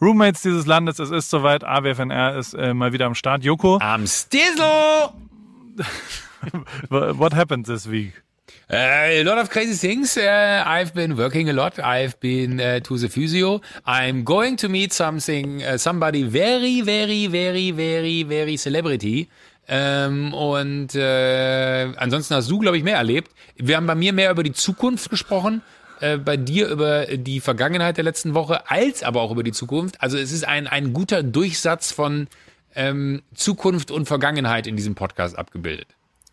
Roommates dieses Landes, es ist soweit. AWFNR ist äh, mal wieder am Start. Joko, Am Stizzle! what happened this week? Uh, a lot of crazy things. Uh, I've been working a lot. I've been uh, to the physio. I'm going to meet something, somebody very, very, very, very, very celebrity. Ähm, und äh, ansonsten hast du, glaube ich, mehr erlebt. Wir haben bei mir mehr über die Zukunft gesprochen, äh, bei dir über die Vergangenheit der letzten Woche, als aber auch über die Zukunft. Also es ist ein, ein guter Durchsatz von ähm, Zukunft und Vergangenheit in diesem Podcast abgebildet.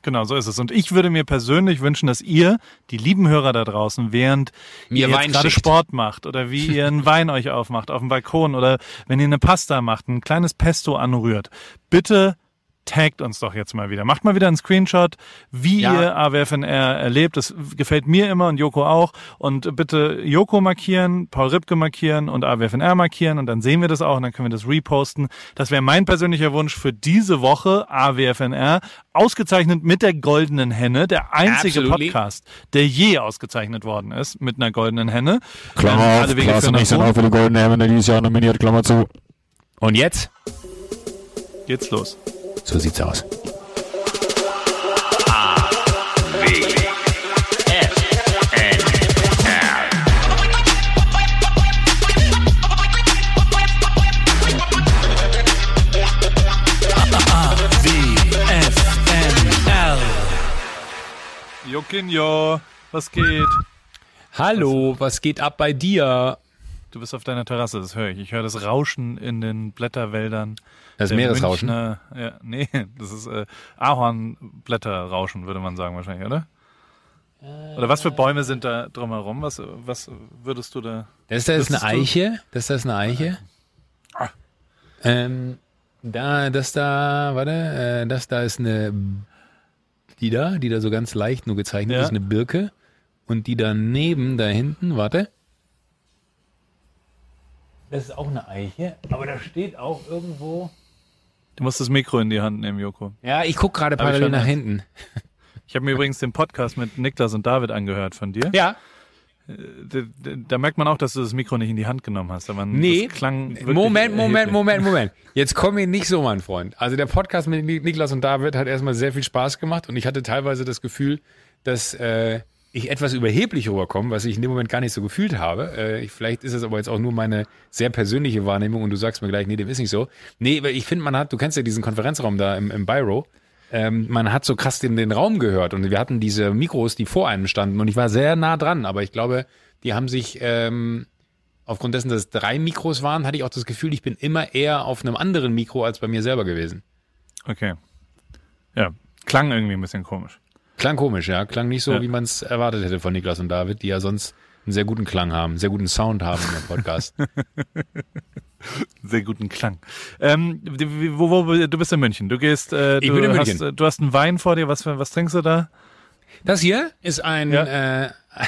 Genau, so ist es. Und ich würde mir persönlich wünschen, dass ihr, die lieben Hörer da draußen, während Mir ihr Wein gerade schickt. Sport macht oder wie ihr einen Wein euch aufmacht auf dem Balkon oder wenn ihr eine Pasta macht, ein kleines Pesto anrührt, bitte taggt uns doch jetzt mal wieder. Macht mal wieder einen Screenshot, wie Ja. ihr AWFNR erlebt. Das gefällt mir immer und Joko auch. Und bitte Joko markieren, Paul Ripke markieren und AWFNR markieren und dann sehen wir das auch und dann können wir das reposten. Das wäre mein persönlicher Wunsch für diese Woche AWFNR. Ausgezeichnet mit der goldenen Henne, der einzige Absolutely. Podcast, der je ausgezeichnet worden ist mit einer goldenen Henne. Klammer Ähm, auf, alle Wege Klaas führen und nach ich sind auch für die Golden Hemme dieses Jahr nominiert, Klammer zu. Und jetzt? Geht's los. So sieht's aus. WFNL. Jokinjo, was geht? Hallo, was geht ab bei dir? Du bist auf deiner Terrasse, das höre ich. Ich höre das Rauschen in den Blätterwäldern. Das Der Meeresrauschen. Münchner- Ja, nee, das ist äh, Ahornblätterrauschen, würde man sagen wahrscheinlich, oder? Oder was für Bäume sind da drumherum? Was, was würdest du da? Das da ist eine? Eiche. Das da ist eine Eiche. Ah. Ähm, da, das da, warte, äh, das da ist eine, die da, die da so ganz leicht nur gezeichnet Ja. ist, eine Birke. Und die daneben, da hinten, warte. Das ist auch eine Eiche, aber da steht auch irgendwo. Du musst das Mikro in die Hand nehmen, Joko. Ja, ich guck gerade parallel nach hinten. Ich habe mir übrigens den Podcast mit Niklas und David angehört von dir. Ja, Da, da- da merkt man auch, dass du das Mikro nicht in die Hand genommen hast. Aber Nee, klang Moment, Moment, erheblich. Moment, Moment. Jetzt komm mir nicht so, mein Freund. Also der Podcast mit Nik- Niklas und David hat erstmal sehr viel Spaß gemacht und ich hatte teilweise das Gefühl, dass äh, ich etwas überheblich rüberkomme, was ich in dem Moment gar nicht so gefühlt habe. Äh, ich, vielleicht ist es aber jetzt auch nur meine sehr persönliche Wahrnehmung und du sagst mir gleich, nee, dem ist nicht so. Nee, weil ich finde, man hat, du kennst ja diesen Konferenzraum da im, im Byro. Ähm, man hat so krass den, den Raum gehört und wir hatten diese Mikros, die vor einem standen und ich war sehr nah dran, aber ich glaube, die haben sich ähm, aufgrund dessen, dass es drei Mikros waren, hatte ich auch das Gefühl, ich bin immer eher auf einem anderen Mikro als bei mir selber gewesen. Okay. Ja, klang irgendwie ein bisschen komisch. Klang komisch, ja. Klang nicht so, Ja. wie man es erwartet hätte von Niklas und David, die ja sonst einen sehr guten Klang haben, einen sehr guten Sound haben im Podcast. Sehr guten Klang. Ähm, wo, wo, du bist in München. Du gehst, äh, Ich du, bin in hast, München. äh, du hast einen Wein vor dir. Was, was trinkst du da? Das hier ist ein. Ja. Äh,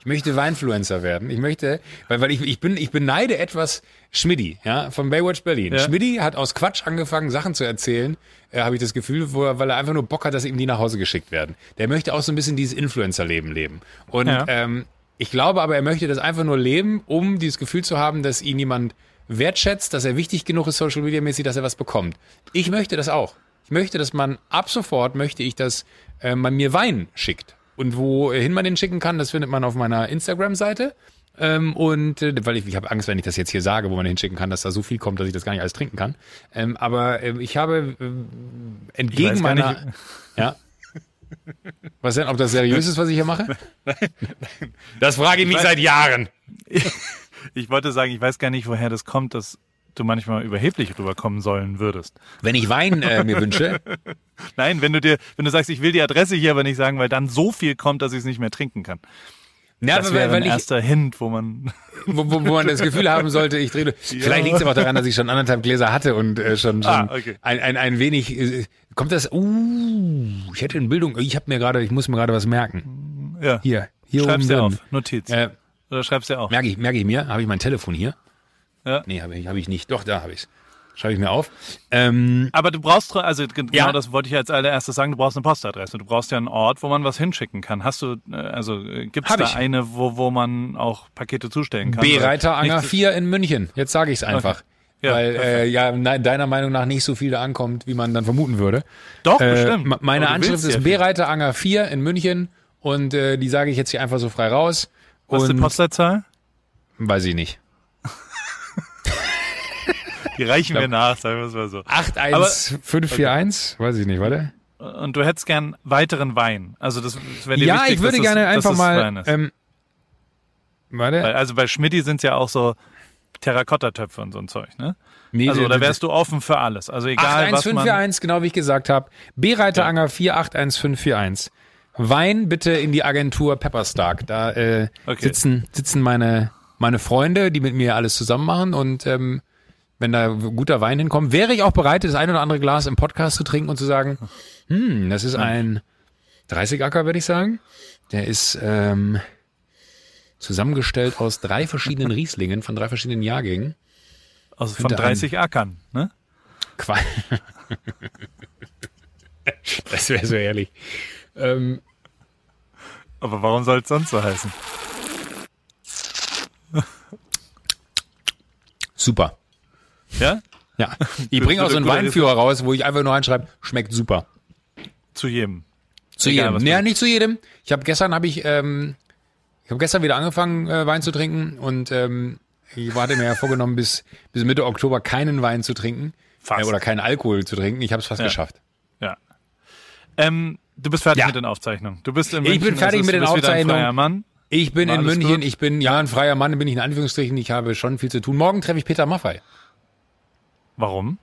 ich möchte Weinfluencer werden. Ich möchte, weil, weil ich, ich bin, ich beneide etwas Schmidti, ja, von Baywatch Berlin. Ja. Schmidti hat aus Quatsch angefangen, Sachen zu erzählen, äh, habe ich das Gefühl, wo weil er einfach nur Bock hat, dass ihm die nach Hause geschickt werden. Der möchte auch so ein bisschen dieses Influencer-Leben leben. Und Ja. ähm, ich glaube aber, er möchte das einfach nur leben, um dieses Gefühl zu haben, dass ihn jemand wertschätzt, dass er wichtig genug ist, Social Media mäßig, dass er was bekommt. Ich möchte das auch. Ich möchte, dass man ab sofort möchte ich, dass äh, man mir Wein schickt. Und wohin man den schicken kann, das findet man auf meiner Instagram-Seite. Ähm, und äh, weil ich, ich habe Angst, wenn ich das jetzt hier sage, wo man hinschicken kann, dass da so viel kommt, dass ich das gar nicht alles trinken kann. Ähm, aber ähm, ich habe Ich entgegen gar meiner. nicht- Ja. Was denn, ob das seriös ist, was ich hier mache? Das frage ich mich weiß- seit Jahren. Ich wollte sagen, ich weiß gar nicht, woher das kommt, dass du manchmal überheblich rüberkommen sollen würdest. Wenn ich Wein äh, mir wünsche, Nein, wenn du dir, wenn du sagst, ich will die Adresse hier aber nicht sagen, weil dann so viel kommt, dass ich es nicht mehr trinken kann. Ja, Das wäre ein ich, erster Hint, wo man. wo, wo, wo man das Gefühl haben sollte, ich drehe. Vielleicht liegt es aber auch daran, dass ich schon anderthalb Gläser hatte und äh, schon, schon Ah, okay. ein, ein, ein wenig. Äh, kommt das? Uh, ich hätte in Bildung. Ich habe mir gerade, ich muss mir gerade was merken. Ja. Hier, hier Schreib's oben dir auf. Notiz. Äh, Oder schreib's dir auf. merke ich, merke ich mir. Habe ich mein Telefon hier? Ja. Nee, habe ich, hab ich nicht. Doch, da habe ich's. Schreibe ich mir auf. Ähm, Aber du brauchst, also ge- genau Ja. das wollte ich als allererstes sagen, du brauchst eine Postadresse. Du brauchst ja einen Ort, wo man was hinschicken kann. Hast du, äh, also gibt es da ich. eine, wo, wo man auch Pakete zustellen kann? B. Weil Reiter Anger nichts- 4 in München. Jetzt sage ich es einfach. Ja, weil äh, ja deiner Meinung nach nicht so viel da ankommt, wie man dann vermuten würde. Doch, Äh, bestimmt. meine Anschrift ist ja B. viel. Reiter Anger 4 in München und äh, die sage ich jetzt hier einfach so frei raus. Was ist die Postleitzahl? weiß ich nicht. Die reichen wir nach, sagen wir es mal so. 81541, weiß ich nicht, warte. Und du hättest gern weiteren Wein. Also das, das wäre dir Ja, wichtig, ich würde es- gerne dass einfach es mal ähm, warte. Weil, also bei Schmidti sind ja auch so Terrakotta-Töpfe und so ein Zeug, ne? Nee, Also da wärst du offen für alles. Also egal was man. 81541, genau wie ich gesagt habe. B. Reiter Anger 481541. Wein bitte in die Agentur Pepperstark. Da äh, Okay. sitzen, sitzen meine, meine Freunde, die mit mir alles zusammen machen. Und ähm, wenn da guter Wein hinkommt, wäre ich auch bereit, das ein oder andere Glas im Podcast zu trinken und zu sagen, hm, das ist ein 30-Acker, würde ich sagen. Der ist ähm, zusammengestellt aus drei verschiedenen Rieslingen von drei verschiedenen Jahrgängen. Also von Könnte ein- 30 Ackern, ne? Qua das wäre so ehrlich. Ähm, Aber warum soll es sonst so heißen? super. Ja? Ja. Ich bringe auch so einen Weinführer raus, wo ich einfach nur reinschreibe, schmeckt super. Zu jedem. Zu Egal, jedem. was Ja, du- nicht zu jedem. Ich habe gestern habe ich ähm, ich habe gestern wieder angefangen äh, Wein zu trinken und ähm, ich hatte mir ja vorgenommen bis bis Mitte Oktober keinen Wein zu trinken Fast. Äh, oder keinen Alkohol zu trinken. Ich habe es fast Ja. geschafft. Ja. Ähm, du bist fertig Ja. mit den Aufzeichnungen. Du bist in Ich München, bin fertig ist- mit den Aufzeichnungen. Ich bin War in München, gut? ich bin ja ein freier Mann, bin ich in Anführungsstrichen, ich habe schon viel zu tun. Morgen treffe ich Peter Maffei. Warum?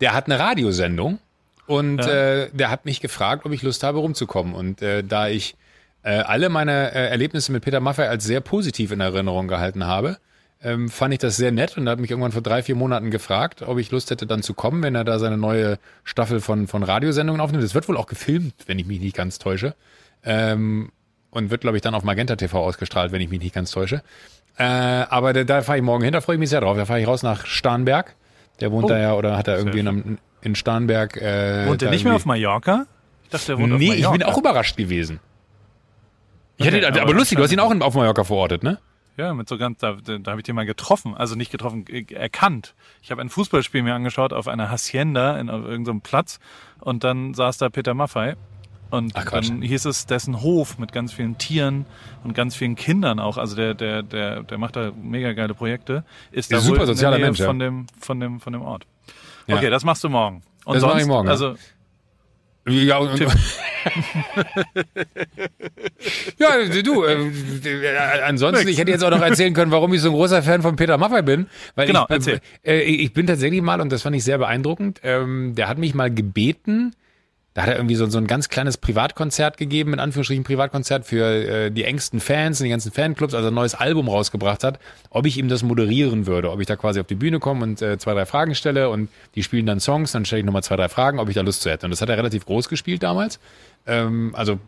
der hat eine Radiosendung und Ja. äh, der hat mich gefragt, ob ich Lust habe, rumzukommen. Und äh, da ich äh, alle meine äh, Erlebnisse mit Peter Maffay als sehr positiv in Erinnerung gehalten habe, ähm, fand ich das sehr nett und er hat mich irgendwann vor drei, vier Monaten gefragt, ob ich Lust hätte, dann zu kommen, wenn er da seine neue Staffel von, von Radiosendungen aufnimmt. Das wird wohl auch gefilmt, wenn ich mich nicht ganz täusche. Ähm, und wird, glaube ich, dann auf Magenta TV ausgestrahlt, wenn ich mich nicht ganz täusche. Äh, aber da, da fahre ich morgen hin, da freue ich mich sehr drauf. Da fahre ich raus nach Starnberg. Der wohnt Oh. da ja, oder hat er irgendwie in, in Starnberg. Äh, Wohnt er nicht mehr auf Mallorca? Ich dachte, er wohnt auf Nee, Mallorca. ich bin auch überrascht gewesen. Ich Okay, hätte, aber, aber lustig, du hast ihn auch in, auf Mallorca verortet, ne? Ja, mit so ganz, da, da habe ich den mal getroffen, also nicht getroffen, äh, erkannt. Ich habe ein Fußballspiel mir angeschaut auf einer Hacienda in auf irgendeinem Platz und dann saß da Peter Maffei und Ach, dann hieß es dessen Hof mit ganz vielen Tieren und ganz vielen Kindern auch. Also der der der der macht da mega geile Projekte. Ist da Ist ein super sozialer Mensch, von dem von dem von dem Ort. Ja. Okay, das machst du morgen. Und Das sonst, mache ich morgen, ja. Also Ja, und, ja du, äh, äh, ansonsten, ich hätte jetzt auch noch erzählen können, warum ich so ein großer Fan von Peter Maffay bin. Weil Genau, ich, erzähl. Äh, ich bin tatsächlich mal, und das fand ich sehr beeindruckend, ähm, der hat mich mal gebeten, da hat er irgendwie so, so ein ganz kleines Privatkonzert gegeben, in Anführungsstrichen Privatkonzert für äh, die engsten Fans und die ganzen Fanclubs, also ein neues Album rausgebracht hat, ob ich ihm das moderieren würde, ob ich da quasi auf die Bühne komme und äh, zwei, drei Fragen stelle und die spielen dann Songs, dann stelle ich nochmal zwei, drei Fragen, ob ich da Lust zu hätte. Und das hat er relativ groß gespielt damals. Ähm, also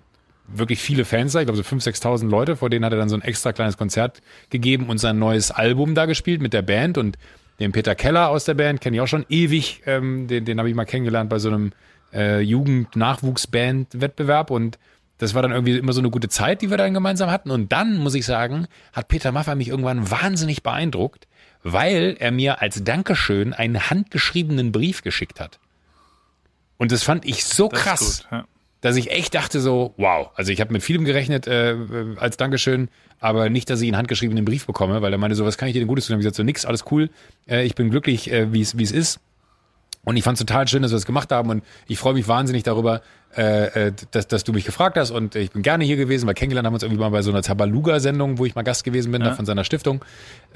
wirklich viele Fans da, ich glaube so 5.000, 6.000 Leute, vor denen hat er dann so ein extra kleines Konzert gegeben und sein neues Album da gespielt mit der Band und den Peter Keller aus der Band kenne ich auch schon ewig, ähm, den, den habe ich mal kennengelernt bei so einem äh, Jugend-Nachwuchsband-Wettbewerb und das war dann irgendwie immer so eine gute Zeit, die wir dann gemeinsam hatten. Und dann, muss ich sagen, hat Peter Maffay mich irgendwann wahnsinnig beeindruckt, weil er mir als Dankeschön einen handgeschriebenen Brief geschickt hat. Und das fand ich so das krass gut. Ja. dass ich echt dachte so, wow, also ich habe mit vielem gerechnet äh, äh, als Dankeschön, aber nicht, dass ich einen handgeschriebenen Brief bekomme, weil er meinte so, was kann ich dir denn Gutes tun? Hab Ich gesagt so, nix, alles cool, äh, ich bin glücklich, äh, wie es ist. Und ich fand es total schön, dass wir das gemacht haben. Und ich freue mich wahnsinnig darüber, äh, äh, dass, dass du mich gefragt hast. Und ich bin gerne hier gewesen, weil kennengelernt haben wir uns irgendwie mal bei so einer Tabaluga-Sendung, wo ich mal Gast gewesen bin, da von seiner Stiftung.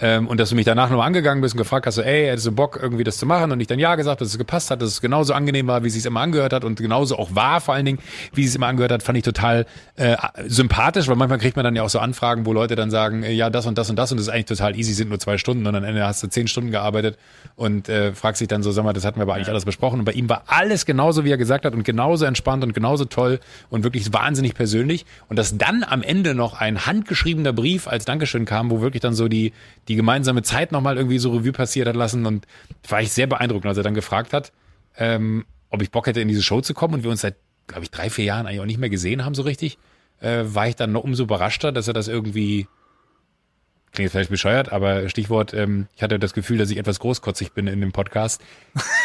Ähm, und dass du mich danach nochmal angegangen bist und gefragt hast, so, ey, hättest du Bock, irgendwie das zu machen? Und ich dann ja gesagt, dass es gepasst hat, dass es genauso angenehm war, wie es sich immer angehört hat und genauso auch war, vor allen Dingen, wie es sich immer angehört hat, fand ich total äh, sympathisch, weil manchmal kriegt man dann ja auch so Anfragen, wo Leute dann sagen, äh, ja, das und das und das und das ist eigentlich total easy, sind nur zwei Stunden und am Ende hast du zehn Stunden gearbeitet und äh, fragst dich dann so, sag mal, das hatten wir aber eigentlich alles besprochen und bei ihm war alles genauso, wie er gesagt hat und genauso entspannt und und genauso toll und wirklich wahnsinnig persönlich. Und dass dann am Ende noch ein handgeschriebener Brief als Dankeschön kam, wo wirklich dann so die, die gemeinsame Zeit nochmal irgendwie so Revue passiert hat lassen. Und war ich sehr beeindruckt, als er dann gefragt hat, ähm, ob ich Bock hätte, in diese Show zu kommen und wir uns seit, glaube ich, drei, vier Jahren eigentlich auch nicht mehr gesehen haben so richtig, äh, war ich dann noch umso überraschter, dass er das irgendwie klingt jetzt vielleicht bescheuert, aber Stichwort, ähm, ich hatte das Gefühl, dass ich etwas großkotzig bin in dem Podcast,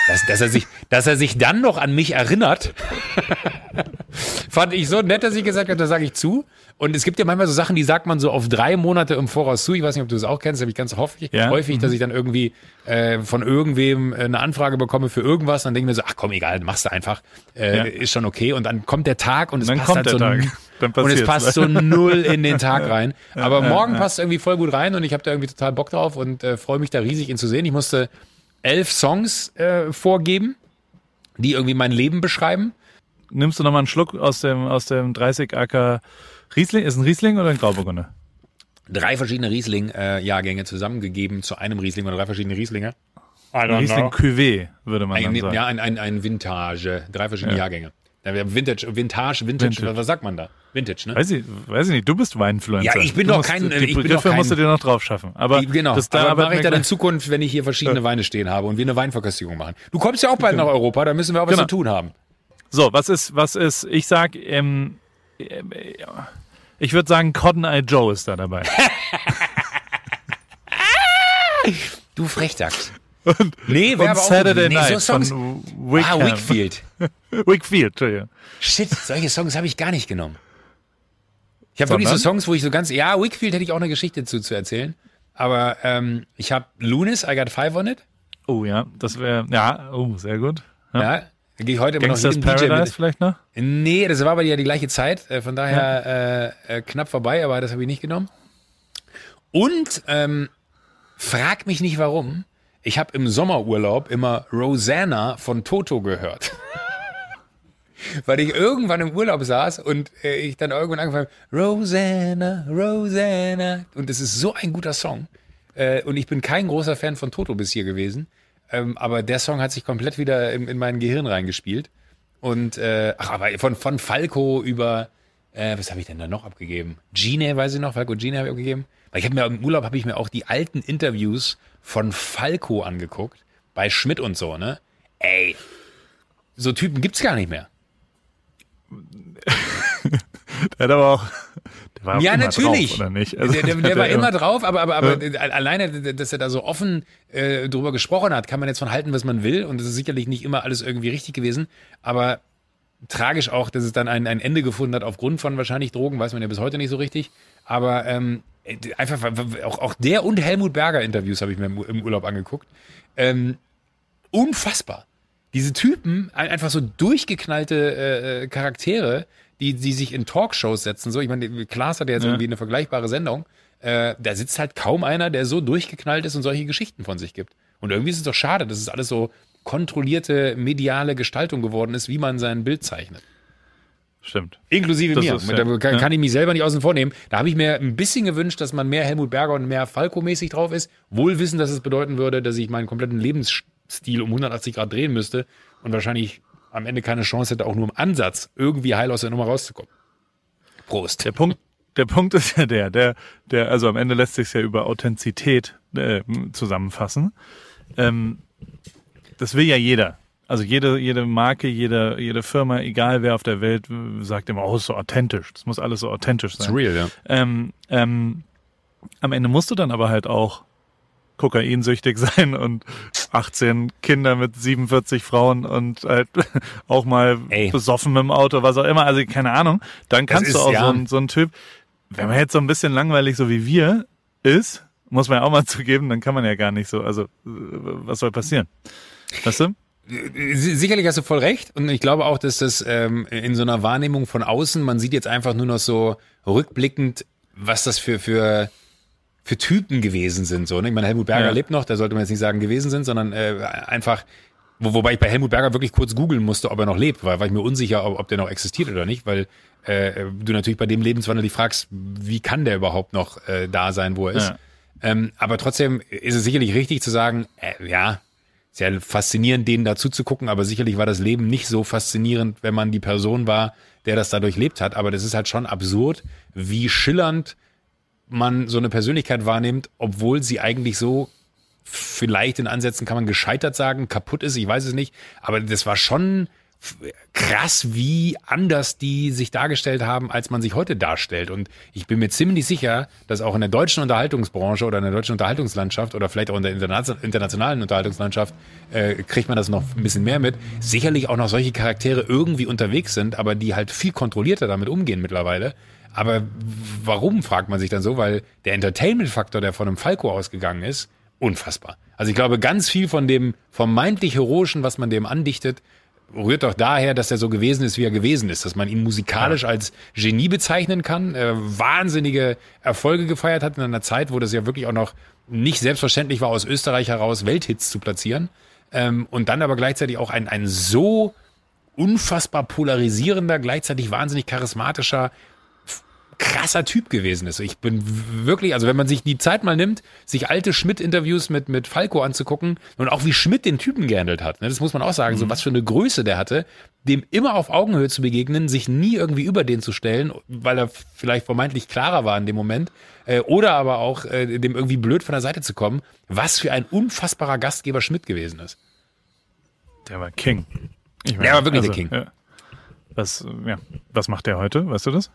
dass, dass, er, sich, dass er sich dann noch an mich erinnert, fand ich so nett, dass ich gesagt habe, da sage ich zu. Und es gibt ja manchmal so Sachen, die sagt man so auf drei Monate im Voraus zu. Ich weiß nicht, ob du das auch kennst, habe ich ganz häufig, Ja. häufig dass Mhm. ich dann irgendwie äh, von irgendwem äh, eine Anfrage bekomme für irgendwas. Dann denke ich mir so, ach komm, egal, machst du einfach. Äh, Ja. Ist schon okay. Und dann kommt der Tag und es Dann passt kommt halt so Tag. Dann und es passt so null in den Tag rein. Aber morgen passt irgendwie voll gut rein und ich habe da irgendwie total Bock drauf und äh, freue mich da riesig, ihn zu sehen. Ich musste elf Songs äh, vorgeben, die irgendwie mein Leben beschreiben. Nimmst du nochmal einen Schluck aus dem, aus dem 30 Acker Riesling? Ist ein Riesling oder ein Grauburgunder? Drei verschiedene Riesling-Jahrgänge zusammengegeben zu einem Riesling oder drei verschiedene Rieslinge. Ein Riesling Cuvée, würde man dann Ein, sagen. ja, ein, ein, ein Vintage, drei verschiedene Ja. Jahrgänge. Vintage, Vintage, Vintage, Vintage. was sagt man da? Vintage, ne? Weiß ich, weiß ich nicht, du bist Weinfluencer. Ja, ich bin du doch musst, kein- Die ich Begriffe musst du dir noch drauf schaffen. Aber genau, das da aber mache ich dann in Zukunft, wenn ich hier verschiedene Weine stehen habe und wir eine Weinverköstigung machen. Du kommst ja auch bald nach Europa, da müssen wir auch was Genau. zu tun haben. So, was ist, was ist, ich sag, ähm, ja, ich würde sagen, Cotton Eye Joe ist da dabei. Du Frechdachs. Nee, Und aber auch Saturday nee, Night so Songs. von ah, Wickham. Wickfield. Wickfield, Entschuldigung. Shit, solche Songs habe ich gar nicht genommen. Ich habe wirklich so? Songs, wo ich so ganz, ja, Wickfield hätte ich auch eine Geschichte zu, zu erzählen. Aber ähm, ich habe Lunis, I Got Five on It. Oh ja, das wäre, ja, oh, sehr gut. Ja. Ja, da gehe ich heute immer noch Gangsters jedem DJ Paradise vielleicht noch? Nee, das war aber ja die gleiche Zeit, äh, von daher äh, äh, knapp vorbei, aber das habe ich nicht genommen. Und ähm, frag mich nicht warum. Ich habe im Sommerurlaub immer Rosanna von Toto gehört. Weil ich irgendwann im Urlaub saß und äh, ich dann irgendwann angefangen habe, Rosanna, Rosanna. Und es ist so ein guter Song. Äh, und ich bin kein großer Fan von Toto bis hier gewesen. Ähm, aber der Song hat sich komplett wieder in, in mein Gehirn reingespielt. Und äh, ach, aber von, von Falco über, äh, was habe ich denn da noch abgegeben? Gine, weiß ich noch, Falco Gine habe ich abgegeben. Weil ich habe mir im Urlaub habe ich mir auch die alten Interviews von Falco angeguckt, bei Schmidt und so, ne? Ey, so Typen gibt's gar nicht mehr. Der hat aber auch, der war Ja, immer natürlich. Drauf, oder nicht? der, der, der hat war ja immer drauf, aber, aber, aber alleine, dass er da so offen äh, drüber gesprochen hat, kann man jetzt von halten, was man will. Und es ist sicherlich nicht immer alles irgendwie richtig gewesen. Aber tragisch auch, dass es dann ein, ein Ende gefunden hat aufgrund von wahrscheinlich Drogen, weiß man ja bis heute nicht so richtig. Aber ähm, einfach, auch, auch der und Helmut Berger Interviews habe ich mir im, Urlaub angeguckt. Ähm, unfassbar. Diese Typen, ein- einfach so durchgeknallte äh, äh, Charaktere, die, die sich in Talkshows setzen. So, ich meine, Klaas hat ja jetzt Ja. irgendwie eine vergleichbare Sendung. Äh, da sitzt halt kaum einer, der so durchgeknallt ist und solche Geschichten von sich gibt. Und irgendwie ist es doch schade, dass es alles so kontrollierte mediale Gestaltung geworden ist, wie man sein Bild zeichnet. Stimmt. Inklusive Das mir. ist, da kann, Ja. ich mich selber nicht außen vor nehmen. Da habe ich mir ein bisschen gewünscht, dass man mehr Helmut Berger und mehr Falco-mäßig drauf ist. Wohl wissen, dass es bedeuten würde, dass ich meinen kompletten Lebensstil um 180 Grad drehen müsste und wahrscheinlich am Ende keine Chance hätte, auch nur im Ansatz irgendwie heil aus der Nummer rauszukommen. Prost. Der Punkt, der Punkt ist ja der, der, der, also am Ende lässt sich ja über Authentizität äh, zusammenfassen. Ähm, das will ja jeder. Also jede, jede Marke, jede, jede Firma, egal wer auf der Welt, sagt immer, oh, ist so authentisch. Das muss alles so authentisch sein. real, ja. Ähm, ähm, am Ende musst du dann aber halt auch kokainsüchtig sein und 18 Kinder mit 47 Frauen und halt auch mal Ey. besoffen mit dem Auto, was auch immer, also keine Ahnung. Dann kannst ist, du auch ja. so, ein, so ein Typ, wenn man jetzt so ein bisschen langweilig so wie wir ist, muss man ja auch mal zugeben, dann kann man ja gar nicht so, also äh, was soll passieren? Weißt du? Si- Sicherlich hast du voll recht. Und ich glaube auch, dass das ähm, in so einer Wahrnehmung von außen, man sieht jetzt einfach nur noch so rückblickend, was das für, für, für Typen gewesen sind. So, ne? Ich meine, Helmut Berger Ja. lebt noch, da sollte man jetzt nicht sagen gewesen sind, sondern äh, einfach, wo, wobei ich bei Helmut Berger wirklich kurz googeln musste, ob er noch lebt, weil war ich mir unsicher, ob, ob der noch existiert oder nicht, weil äh, du natürlich bei dem Lebenswandel dich fragst, wie kann der überhaupt noch äh, da sein, wo er ist. Ja. Ähm, aber trotzdem ist es sicherlich richtig zu sagen, äh, ja, sehr faszinierend, denen dazu zu gucken, aber sicherlich war das Leben nicht so faszinierend, wenn man die Person war, der das dadurch lebt hat. Aber das ist halt schon absurd, wie schillernd man so eine Persönlichkeit wahrnimmt, obwohl sie eigentlich so vielleicht in Ansätzen kann man gescheitert sagen, kaputt ist, ich weiß es nicht. Aber das war schon krass, wie anders die sich dargestellt haben, als man sich heute darstellt. Und ich bin mir ziemlich sicher, dass auch in der deutschen Unterhaltungsbranche oder in der deutschen Unterhaltungslandschaft oder vielleicht auch in der internationalen Unterhaltungslandschaft äh, kriegt man das noch ein bisschen mehr mit. Sicherlich auch noch solche Charaktere irgendwie unterwegs sind, aber die halt viel kontrollierter damit umgehen mittlerweile. Aber warum, fragt man sich dann so, weil der Entertainment-Faktor, der von einem Falco ausgegangen ist, unfassbar. Also ich glaube, ganz viel von dem vermeintlich Heroischen, was man dem andichtet, rührt doch daher, dass er so gewesen ist, wie er gewesen ist, dass man ihn musikalisch ja. als Genie bezeichnen kann, äh, wahnsinnige Erfolge gefeiert hat in einer Zeit, wo das ja wirklich auch noch nicht selbstverständlich war, aus Österreich heraus Welthits zu platzieren ähm, und dann aber gleichzeitig auch ein, ein so unfassbar polarisierender, gleichzeitig wahnsinnig charismatischer krasser Typ gewesen ist. Ich bin wirklich, also wenn man sich die Zeit mal nimmt, sich alte Schmidt-Interviews mit, mit Falco anzugucken und auch wie Schmidt den Typen gehandelt hat, ne, das muss man auch sagen, mhm. so was für eine Größe der hatte, dem immer auf Augenhöhe zu begegnen, sich nie irgendwie über den zu stellen, weil er vielleicht vermeintlich klarer war in dem Moment, äh, oder aber auch äh, dem irgendwie blöd von der Seite zu kommen, was für ein unfassbarer Gastgeber Schmidt gewesen ist. Der war King. Ich meine, der war wirklich also, der King. Ja. Was, ja, was macht der heute? Weißt du das?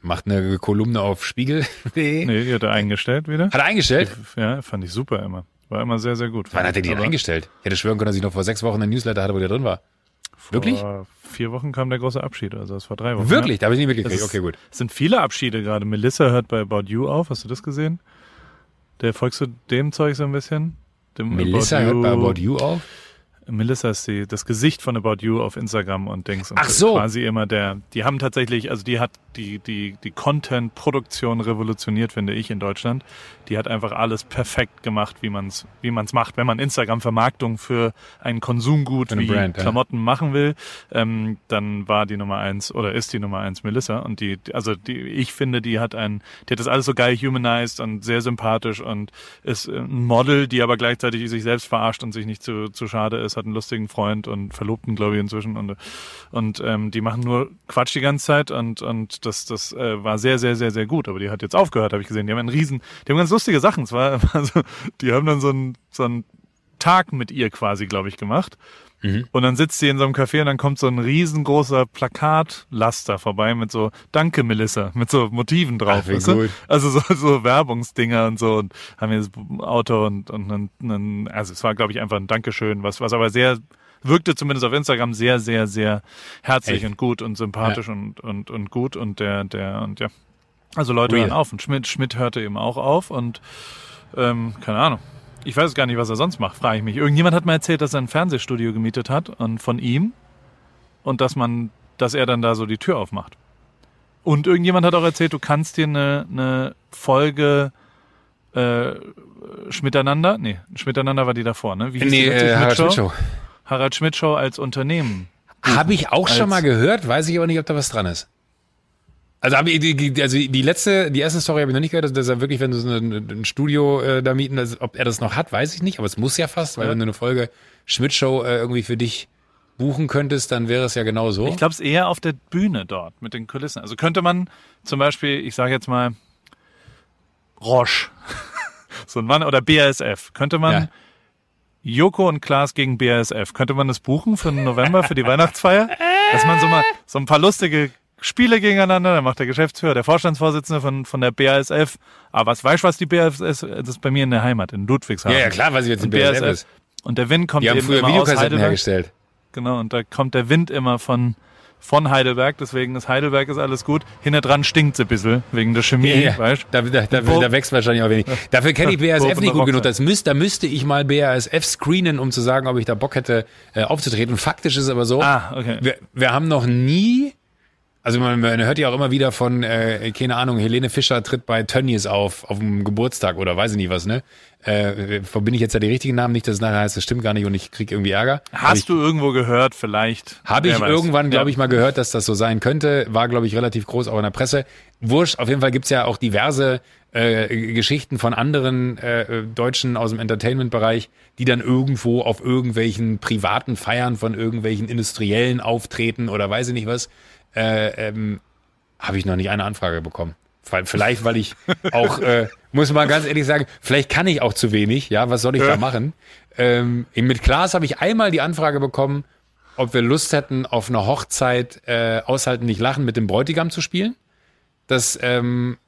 Macht eine Kolumne auf Spiegel. nee, die hat er eingestellt wieder. Hat er eingestellt? Ja, fand ich super immer. War immer sehr, sehr gut. Wann hat er die denn eingestellt? Ich hätte schwören können, dass ich noch vor sechs Wochen einen Newsletter hatte, wo der drin war. Vor Wirklich? vier Wochen kam der große Abschied, also das war drei Wochen. Wirklich? Ja. Da habe ich nicht mitgekriegt. Okay, gut. Es sind viele Abschiede gerade. Melissa hört bei About You auf. Hast du das gesehen? Der folgst du dem Zeug so ein bisschen? Dem Melissa hört bei About You auf? Melissa ist die, das Gesicht von About You auf Instagram und Dings. Und Ach so. Quasi immer der, die haben tatsächlich, also die hat die, die, die Content-Produktion revolutioniert, finde ich, in Deutschland. Die hat einfach alles perfekt gemacht, wie man es wie man's macht. Wenn man Instagram-Vermarktung für ein Konsumgut wie Brand, Klamotten ja. machen will, ähm, dann war die Nummer eins oder ist die Nummer eins Melissa. Und die, also die, ich finde, die hat ein, die hat das alles so geil humanized und sehr sympathisch und ist ein Model, die aber gleichzeitig sich selbst verarscht und sich nicht zu, zu schade ist, hat einen lustigen Freund und Verlobten, glaube ich, inzwischen. Und, und ähm, die machen nur Quatsch die ganze Zeit und, und das, das äh, war sehr, sehr, sehr, sehr gut. Aber die hat jetzt aufgehört, habe ich gesehen. Die haben einen riesen, die haben ganz lustige Sachen. Es war also, die haben dann so einen, so einen Tag mit ihr quasi, glaube ich, gemacht. Mhm. Und dann sitzt sie in so einem Café und dann kommt so ein riesengroßer Plakatlaster vorbei mit so Danke Melissa, mit so Motiven drauf. Ach, weißt du? Also so, so Werbungsdinger und so und haben wir das Auto und, und dann, dann also es war glaube ich einfach ein Dankeschön, was, was aber sehr wirkte zumindest auf Instagram sehr, sehr, sehr herzlich Echt? und gut und sympathisch ja. und, und, und gut und der, der, und ja. Also Leute Weird. hören auf und Schmidt, Schmidt hörte eben auch auf und ähm, keine Ahnung. Ich weiß gar nicht, was er sonst macht, frage ich mich. Irgendjemand hat mir erzählt, dass er ein Fernsehstudio gemietet hat und von ihm und dass man, dass er dann da so die Tür aufmacht. Und irgendjemand hat auch erzählt, du kannst dir eine, eine Folge äh, Schmiteinander, nee, Schmiteinander war die davor, ne? Wie hieß nee, die äh, Harald Schmidt Show. Harald Schmidt Show als Unternehmen. Habe ich auch schon mal gehört, weiß ich aber nicht, ob da was dran ist. Also, die, also die letzte, die erste Story habe ich noch nicht gehört, dass er wirklich, wenn du so ein, ein Studio äh, da mieten, also, ob er das noch hat, weiß ich nicht, aber es muss ja fast, weil ja. wenn du eine Folge Schmidt-Show äh, irgendwie für dich buchen könntest, dann wäre es ja genau so. Ich glaube es eher auf der Bühne dort mit den Kulissen. Also könnte man zum Beispiel, ich sage jetzt mal Roche, so ein Mann oder BASF, könnte man ja. Joko und Klaas gegen BASF, könnte man das buchen für den November für die Weihnachtsfeier, dass man so mal so ein paar lustige Spiele gegeneinander, dann macht der Geschäftsführer, der Vorstandsvorsitzende von, von der BASF. Aber was weißt du, was die BASF ist? Das ist bei mir in der Heimat, in Ludwigshafen. Ja, ja klar, was ich jetzt in BASF, BASF ist. Und der Wind kommt die haben eben früher immer aus Heidelberg. hergestellt. Genau, und da kommt der Wind immer von, von Heidelberg, deswegen ist Heidelberg ist alles gut. Hinter dran stinkt es ein bisschen, wegen der Chemie, ja, ja. weißt da, da, da, da, wächst wahrscheinlich auch wenig. Dafür kenne ich BASF nicht gut genug. Das müsst, da müsste ich mal BASF screenen, um zu sagen, ob ich da Bock hätte, äh, aufzutreten. Faktisch ist es aber so, ah, okay. wir, wir haben noch nie also man, man hört ja auch immer wieder von, äh, keine Ahnung, Helene Fischer tritt bei Tönnies auf, auf dem Geburtstag oder weiß ich nicht was, ne? Äh, verbinde ich jetzt ja die richtigen Namen, nicht, dass es nachher heißt, das stimmt gar nicht und ich krieg irgendwie Ärger. Hast ich, du irgendwo gehört, vielleicht? Habe ich weiß. irgendwann, glaube ich, mal gehört, dass das so sein könnte. War, glaube ich, relativ groß auch in der Presse. Wurscht, auf jeden Fall gibt's ja auch diverse äh, Geschichten von anderen äh, Deutschen aus dem Entertainment-Bereich, die dann irgendwo auf irgendwelchen privaten Feiern von irgendwelchen Industriellen auftreten oder weiß ich nicht was, äh, ähm, habe ich noch nicht eine Anfrage bekommen. Vielleicht, weil ich auch, äh, muss man ganz ehrlich sagen, vielleicht kann ich auch zu wenig. Ja, was soll ich ja. da machen? Ähm, mit Klaas habe ich einmal die Anfrage bekommen, ob wir Lust hätten, auf einer Hochzeit äh, aushalten, nicht lachen mit dem Bräutigam zu spielen. Das ähm,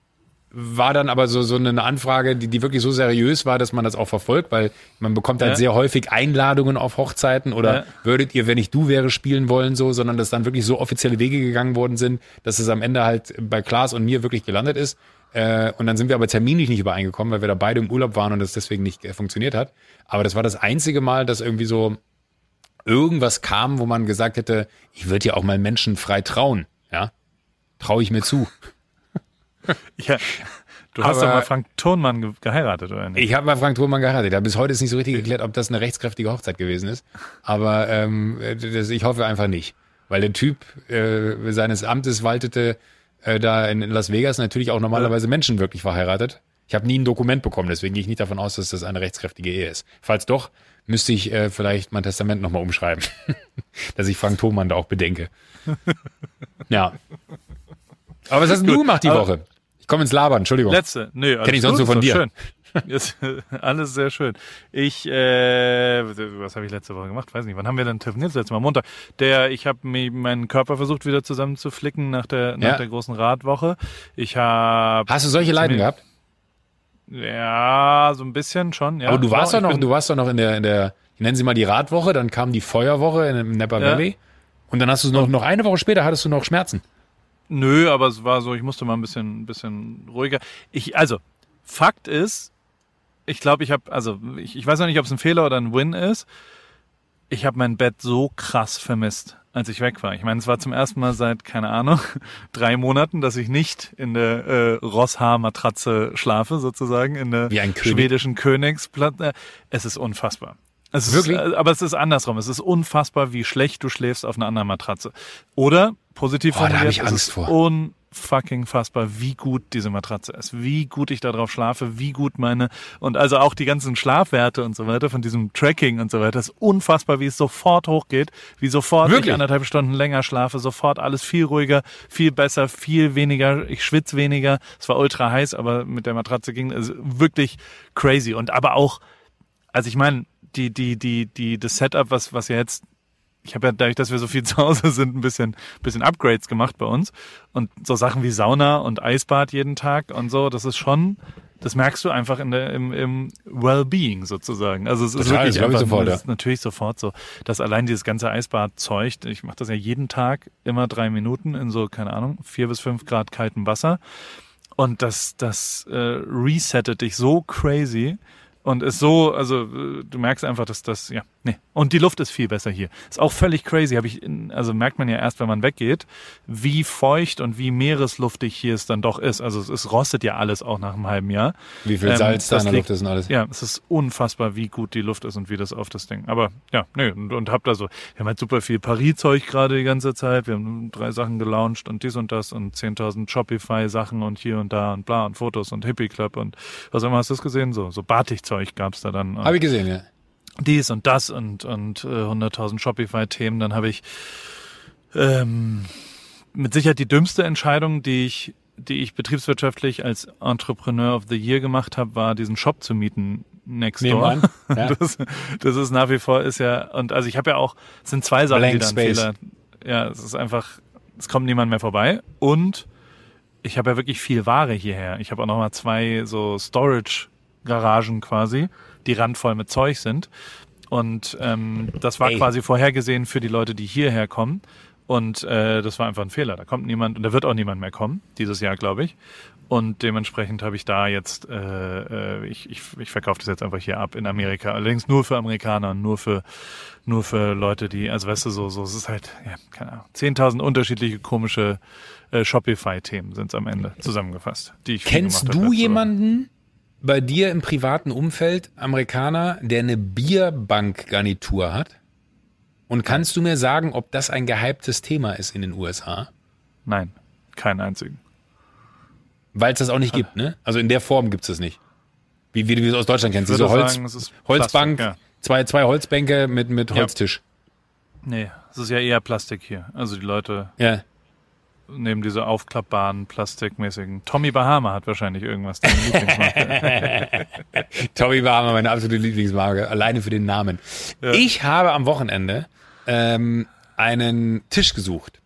war dann aber so, so eine Anfrage, die, die wirklich so seriös war, dass man das auch verfolgt, weil man bekommt halt ja. sehr häufig Einladungen auf Hochzeiten oder ja. würdet ihr, wenn ich du wäre, spielen wollen, so, sondern dass dann wirklich so offizielle Wege gegangen worden sind, dass es am Ende halt bei Klaas und mir wirklich gelandet ist. Äh, und dann sind wir aber terminlich nicht übereingekommen, weil wir da beide im Urlaub waren und es deswegen nicht äh, funktioniert hat. Aber das war das einzige Mal, dass irgendwie so irgendwas kam, wo man gesagt hätte, ich würde ja auch mal Menschen frei trauen. Ja, traue ich mir zu. Ja. Du hast aber, doch mal Frank Thurmann ge geheiratet, oder nicht? Ich habe mal Frank Thurmann geheiratet. Da bis heute ist nicht so richtig geklärt, ob das eine rechtskräftige Hochzeit gewesen ist. Aber ähm, das, ich hoffe einfach nicht. Weil der Typ äh, seines Amtes waltete äh, da in, Las Vegas natürlich auch normalerweise. Menschen wirklich verheiratet. Ich habe nie ein Dokument bekommen, deswegen gehe ich nicht davon aus, dass das eine rechtskräftige Ehe ist. Falls doch, müsste ich äh, vielleicht mein Testament nochmal umschreiben, dass ich Frank Thomann da auch bedenke. ja. Aber was hast du gemacht die Woche? Ich komme ins Labern, Entschuldigung. Letzte, nö. Kenn ich sonst nur von dir. Schön. Ist alles sehr schön. Ich, äh, was habe ich letzte Woche gemacht? Weiß nicht. Wann haben wir denn telefoniert? Letztes Mal Montag. Der, ich habe meinen Körper versucht wieder zusammenzuflicken nach der nach ja. der großen Radwoche. Ich habe. Hast du solche Leiden gehabt? Ja, so ein bisschen schon. Ja. Aber du warst doch noch, du warst doch noch in der in der, ich nenne sie mal die Radwoche. Dann kam die Feuerwoche in Napa Valley. Ja. Und dann hast du noch noch eine Woche später hattest du noch Schmerzen. Nö, aber es war so, ich musste mal ein bisschen, ein bisschen ruhiger. Ich, also, Fakt ist, ich glaube, ich habe, also ich, ich weiß noch nicht, ob es ein Fehler oder ein Win ist. Ich habe mein Bett so krass vermisst, als ich weg war. Ich meine, es war zum ersten Mal seit, keine Ahnung, drei Monaten, dass ich nicht in der äh, Rosshaar-Matratze schlafe, sozusagen, in der König. schwedischen Königsplatte. Es ist unfassbar. Es Wirklich? Ist, äh, aber es ist andersrum. Es ist unfassbar, wie schlecht du schläfst auf einer anderen Matratze. Oder positiv Boah, formuliert, ich Angst es ist vor. un fucking fassbar, wie gut diese Matratze ist, wie gut ich darauf schlafe, wie gut meine und also auch die ganzen Schlafwerte und so weiter von diesem Tracking und so weiter, ist unfassbar, wie es sofort hochgeht, wie sofort Wirklich? ich anderthalb Stunden länger schlafe, sofort alles viel ruhiger, viel besser, viel weniger, ich schwitze weniger, es war ultra heiß, aber mit der Matratze ging es wirklich crazy und aber auch, also ich meine, die, die, die, die, das Setup, was, was ja jetzt ich habe ja dadurch, dass wir so viel zu Hause sind, ein bisschen, bisschen Upgrades gemacht bei uns. Und so Sachen wie Sauna und Eisbad jeden Tag und so, das ist schon, das merkst du einfach in der, im, im Wellbeing sozusagen. Also es ist Total, wirklich einfach, sofort, ja. natürlich sofort so, dass allein dieses ganze Eisbad-Zeug, ich mache das ja jeden Tag immer drei Minuten in so, keine Ahnung, vier bis fünf Grad kaltem Wasser. Und das, das äh, resettet dich so crazy und ist so, also du merkst einfach, dass das, ja, nee. Und die Luft ist viel besser hier. Ist auch völlig crazy, habe ich, also merkt man ja erst, wenn man weggeht, wie feucht und wie meeresluftig hier es dann doch ist. Also es, es rostet ja alles auch nach einem halben Jahr. Wie viel Salz ähm, da in der Luft ist und alles. Ja, es ist unfassbar, wie gut die Luft ist und wie das auf das Ding. Aber ja, nee, und, und habt also, wir haben halt super viel Paris-Zeug gerade die ganze Zeit. Wir haben drei Sachen gelauncht und dies und das und 10.000 Shopify-Sachen und hier und da und bla und Fotos und Hippie Club und was immer hast du das gesehen? So, so Batikzeug gab's da dann. Habe ich gesehen, ja dies und das und, und äh, 100.000 Shopify-Themen. Dann habe ich ähm, mit Sicherheit die dümmste Entscheidung, die ich, die ich betriebswirtschaftlich als Entrepreneur of the Year gemacht habe, war diesen Shop zu mieten next door. Ja. Das, das ist nach wie vor ist ja und also ich habe ja auch es sind zwei Sachen, Blank die dann Space. Fehler. Ja, es ist einfach es kommt niemand mehr vorbei und ich habe ja wirklich viel Ware hierher. Ich habe auch noch mal zwei so Storage Garagen quasi die randvoll mit Zeug sind. Und ähm, das war Ey. quasi vorhergesehen für die Leute, die hierher kommen. Und äh, das war einfach ein Fehler. Da kommt niemand und da wird auch niemand mehr kommen, dieses Jahr, glaube ich. Und dementsprechend habe ich da jetzt, äh, äh, ich, ich, ich verkaufe das jetzt einfach hier ab in Amerika. Allerdings nur für Amerikaner, nur für, nur für Leute, die, also weißt du, so, so, es ist halt, ja, keine Ahnung, 10.000 unterschiedliche komische äh, Shopify-Themen sind es am Ende zusammengefasst, die ich Kennst du jemanden, bei dir im privaten Umfeld Amerikaner, der eine Bierbankgarnitur hat? Und kannst du mir sagen, ob das ein gehyptes Thema ist in den USA? Nein, keinen einzigen. Weil es das auch nicht gibt, ne? Also in der Form gibt es das nicht. Wie, wie du es aus Deutschland kennst. Diese Holz, sagen, Holzbank, Plastik, zwei, zwei Holzbänke mit, mit Holztisch. Nee, es ist ja eher Plastik hier. Also die Leute Ja. Nehmen diese aufklappbaren, plastikmäßigen. Tommy Bahama hat wahrscheinlich irgendwas. Deine Lieblingsmarke. Tommy war meine absolute Lieblingsmarke, alleine für den Namen. Ich habe am Wochenende ähm, einen Tisch gesucht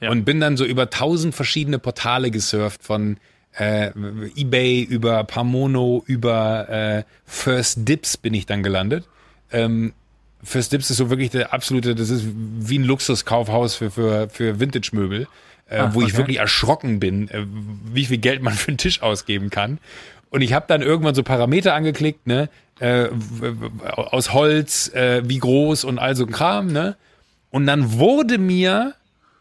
Ja. und bin dann so über tausend verschiedene Portale gesurft von äh, eBay über Pamono über äh, First Dips bin ich dann gelandet. Ähm, First Dips ist so wirklich der absolute, das ist wie ein Luxuskaufhaus für, für, für Vintage-Möbel, äh, wo ich okay. wirklich erschrocken bin, äh, wie viel Geld man für einen Tisch ausgeben kann. Und ich habe dann irgendwann so Parameter angeklickt, ne, äh, aus Holz, äh, wie groß und all so ein Kram, ne. Und dann wurde mir,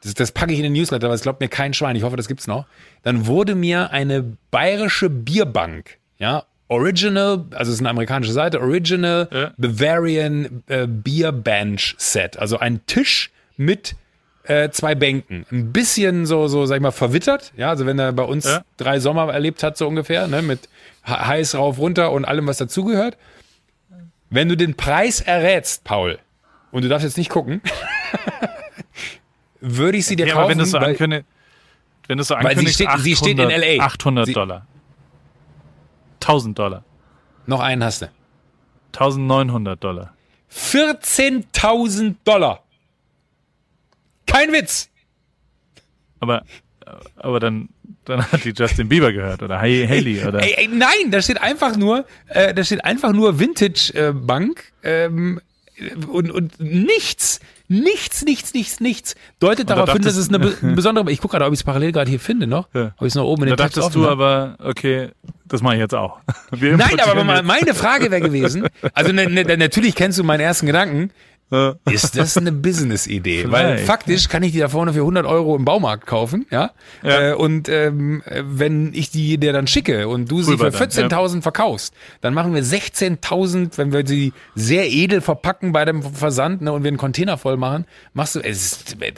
das, das packe ich in den Newsletter, aber es glaubt mir kein Schwein, ich hoffe, das gibt's noch, dann wurde mir eine bayerische Bierbank, ja, Original, also es ist eine amerikanische Seite, Original Ja. Bavarian äh, Beer Bench Set, also ein Tisch mit äh, zwei Bänken. Ein bisschen so, so, sag ich mal, verwittert, ja, also wenn er bei uns Ja. drei Sommer erlebt hat, so ungefähr, ne, mit he- heiß rauf, runter und allem, was dazugehört. Wenn du den Preis errätst, Paul, und du darfst jetzt nicht gucken, würde ich sie dir ja, kaufen. aber wenn du es so weil- ankündigst, wenn du es so Weil sie ankündigst, steht- sie steht in 800 LA. 800 Sie- Dollar. 1000 Dollar. noch einen hast du. 1900 Dollar. 14.000 Dollar. Kein Witz. Aber, aber dann, dann hat die Justin Bieber gehört oder Haley oder. Ey, ey, nein, da steht einfach nur, äh, da steht einfach nur Vintage äh, Bank ähm, und, und nichts, nichts, nichts, nichts, nichts deutet da darauf hin, dass es eine, be- eine besondere. Ich gucke gerade, ob ich es parallel gerade hier finde noch. Ja. Ob ich es noch oben in da den Tabs dachtest du aber, okay, das mache ich jetzt auch. Nein, aber meine Frage wäre gewesen, also ne, ne, natürlich kennst du meinen ersten Gedanken, ist das eine Business-Idee? Weil faktisch kann ich die da vorne für 100 Euro im Baumarkt kaufen, ja? Ja. Äh, und ähm, äh, wenn ich die dir dann schicke und du sie für Rüber dann, 14.000 verkaufst, dann machen wir 16.000, wenn wir sie sehr edel verpacken bei dem Versand ne, und wir einen Container voll machen, machst du, es ist, äh,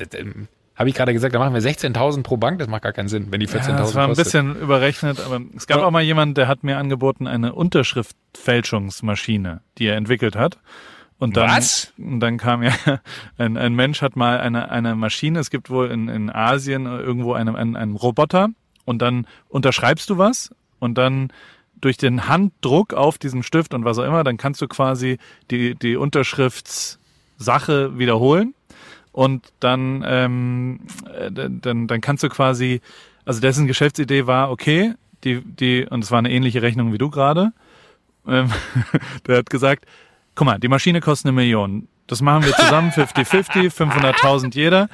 habe ich gerade gesagt, da machen wir 16.000 pro Bank, das macht gar keinen Sinn, wenn die 14.000 Ja, das war ein kostet. bisschen überrechnet, aber es gab Ja. auch mal jemand, der hat mir angeboten, eine Unterschriftfälschungsmaschine, die er entwickelt hat. Und dann, Was? Und dann kam ja, ein, ein Mensch hat mal eine, eine Maschine, es gibt wohl in, in Asien irgendwo einen, einen, einen Roboter und dann unterschreibst du was und dann durch den Handdruck auf diesem Stift und was auch immer, dann kannst du quasi die, die Unterschriftssache wiederholen und dann, ähm, äh, dann, dann kannst du quasi, also dessen Geschäftsidee war, okay, die, die, und es war eine ähnliche Rechnung wie du gerade, ähm, der hat gesagt, guck mal, die Maschine kostet eine Million. Das machen wir zusammen 50-50, 500.000 jeder.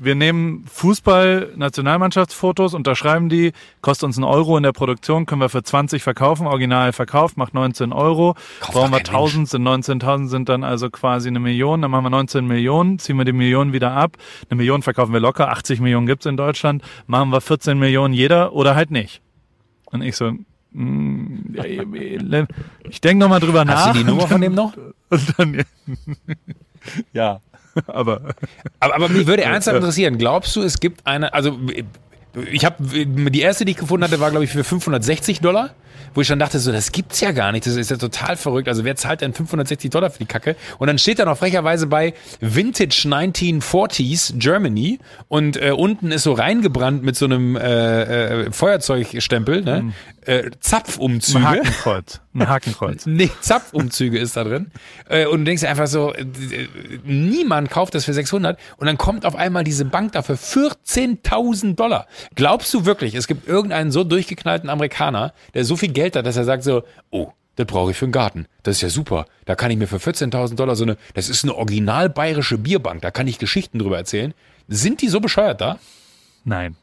Wir nehmen Fußball-Nationalmannschaftsfotos, unterschreiben die, kostet uns einen Euro in der Produktion, können wir für 20 verkaufen, original verkauft, macht 19 Euro. Kauft Brauchen wir kein 1000, sind 19.000, sind dann also quasi eine Million, dann machen wir 19 Millionen, ziehen wir die Million wieder ab. Eine Million verkaufen wir locker, 80 Millionen gibt's in Deutschland, machen wir 14 Millionen jeder oder halt nicht. Und ich so, ich denke nochmal drüber nach. Hast du die Nummer von dem noch? Dann, ja, aber Aber, aber mich würde ernsthaft interessieren, glaubst du, es gibt eine, also ich habe die erste, die ich gefunden hatte, war glaube ich für 560 Dollar, wo ich dann dachte so, das gibt's ja gar nicht, das ist ja total verrückt. Also wer zahlt denn 560 Dollar für die Kacke? Und dann steht da noch frecherweise bei Vintage 1940s Germany und äh, unten ist so reingebrannt mit so einem äh, äh, Feuerzeugstempel, ne? Äh, Zapfumzüge. ein Hakenkreuz. Ein Hakenkreuz. Nee, Zapfumzüge ist da drin. Äh, und du denkst dir einfach so, äh, niemand kauft das für 600 und dann kommt auf einmal diese Bank dafür 14.000 Dollar. Glaubst du wirklich, es gibt irgendeinen so durchgeknallten Amerikaner, der so viel Geld hat, dass er sagt so, oh, das brauche ich für einen Garten. Das ist ja super. Da kann ich mir für 14.000 Dollar so eine, das ist eine original bayerische Bierbank, da kann ich Geschichten drüber erzählen. Sind die so bescheuert da? Nein.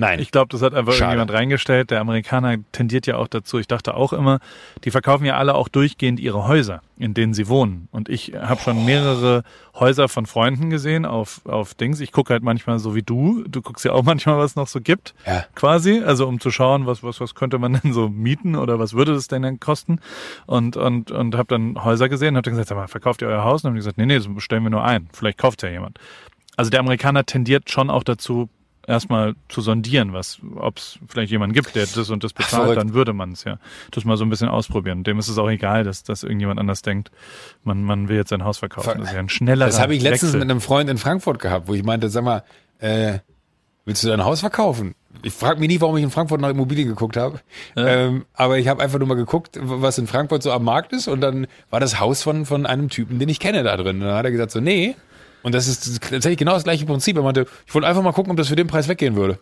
Nein. Ich glaube, das hat einfach Schade. irgendjemand reingestellt. Der Amerikaner tendiert ja auch dazu. Ich dachte auch immer, die verkaufen ja alle auch durchgehend ihre Häuser, in denen sie wohnen. Und ich habe schon mehrere Häuser von Freunden gesehen auf, auf Dings. Ich gucke halt manchmal so wie du. Du guckst ja auch manchmal, was es noch so gibt. Ja. Quasi. Also um zu schauen, was, was, was könnte man denn so mieten oder was würde das denn dann kosten? Und, und, und habe dann Häuser gesehen und habe dann gesagt, sag mal, verkauft ihr euer Haus? Und haben die gesagt, nee, nee, das bestellen wir nur ein. Vielleicht kauft ja jemand. Also der Amerikaner tendiert schon auch dazu, erstmal zu sondieren, was, ob es vielleicht jemanden gibt, der das und das bezahlt, verrückt. dann würde man es ja. Das mal so ein bisschen ausprobieren. Dem ist es auch egal, dass, dass irgendjemand anders denkt, man, man will jetzt sein Haus verkaufen. Ver- Das ist ja ein schneller Das habe ich letztens Wechsel. mit einem Freund in Frankfurt gehabt, wo ich meinte, sag mal, äh, willst du dein Haus verkaufen? Ich frage mich nicht, warum ich in Frankfurt nach Immobilien geguckt habe. Ähm, aber ich habe einfach nur mal geguckt, was in Frankfurt so am Markt ist. Und dann war das Haus von, von einem Typen, den ich kenne da drin. Und dann hat er gesagt so, nee. Und das ist tatsächlich genau das gleiche Prinzip. Er meinte, ich wollte einfach mal gucken, ob das für den Preis weggehen würde.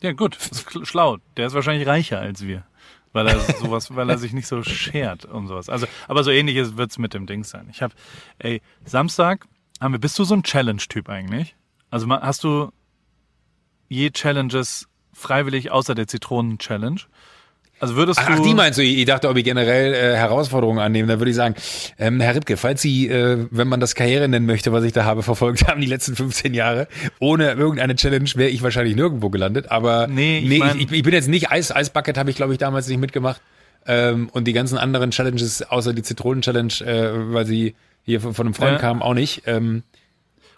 Ja, gut, schlau. Der ist wahrscheinlich reicher als wir. Weil er sowas, weil er sich nicht so schert und sowas. Also, aber so ähnliches wird's mit dem Ding sein. Ich habe, ey, Samstag haben wir, bist du so ein Challenge-Typ eigentlich? Also hast du je Challenges freiwillig außer der Zitronen-Challenge? Also würdest Ach, du. ach, die meinst du? Ich dachte, ob ich generell äh, Herausforderungen annehme. Dann würde ich sagen, ähm, Herr Ripke, falls Sie, äh, wenn man das Karriere nennen möchte, was ich da habe, verfolgt haben die letzten 15 Jahre, ohne irgendeine Challenge wäre ich wahrscheinlich nirgendwo gelandet. Aber Nee, ich nee, mein- ich, ich bin jetzt nicht Eis, Eisbucket habe ich glaube ich damals nicht mitgemacht. Ähm, und die ganzen anderen Challenges, außer die Zitronen-Challenge, äh, weil sie hier von einem Freund Ja. kamen, auch nicht. Ähm,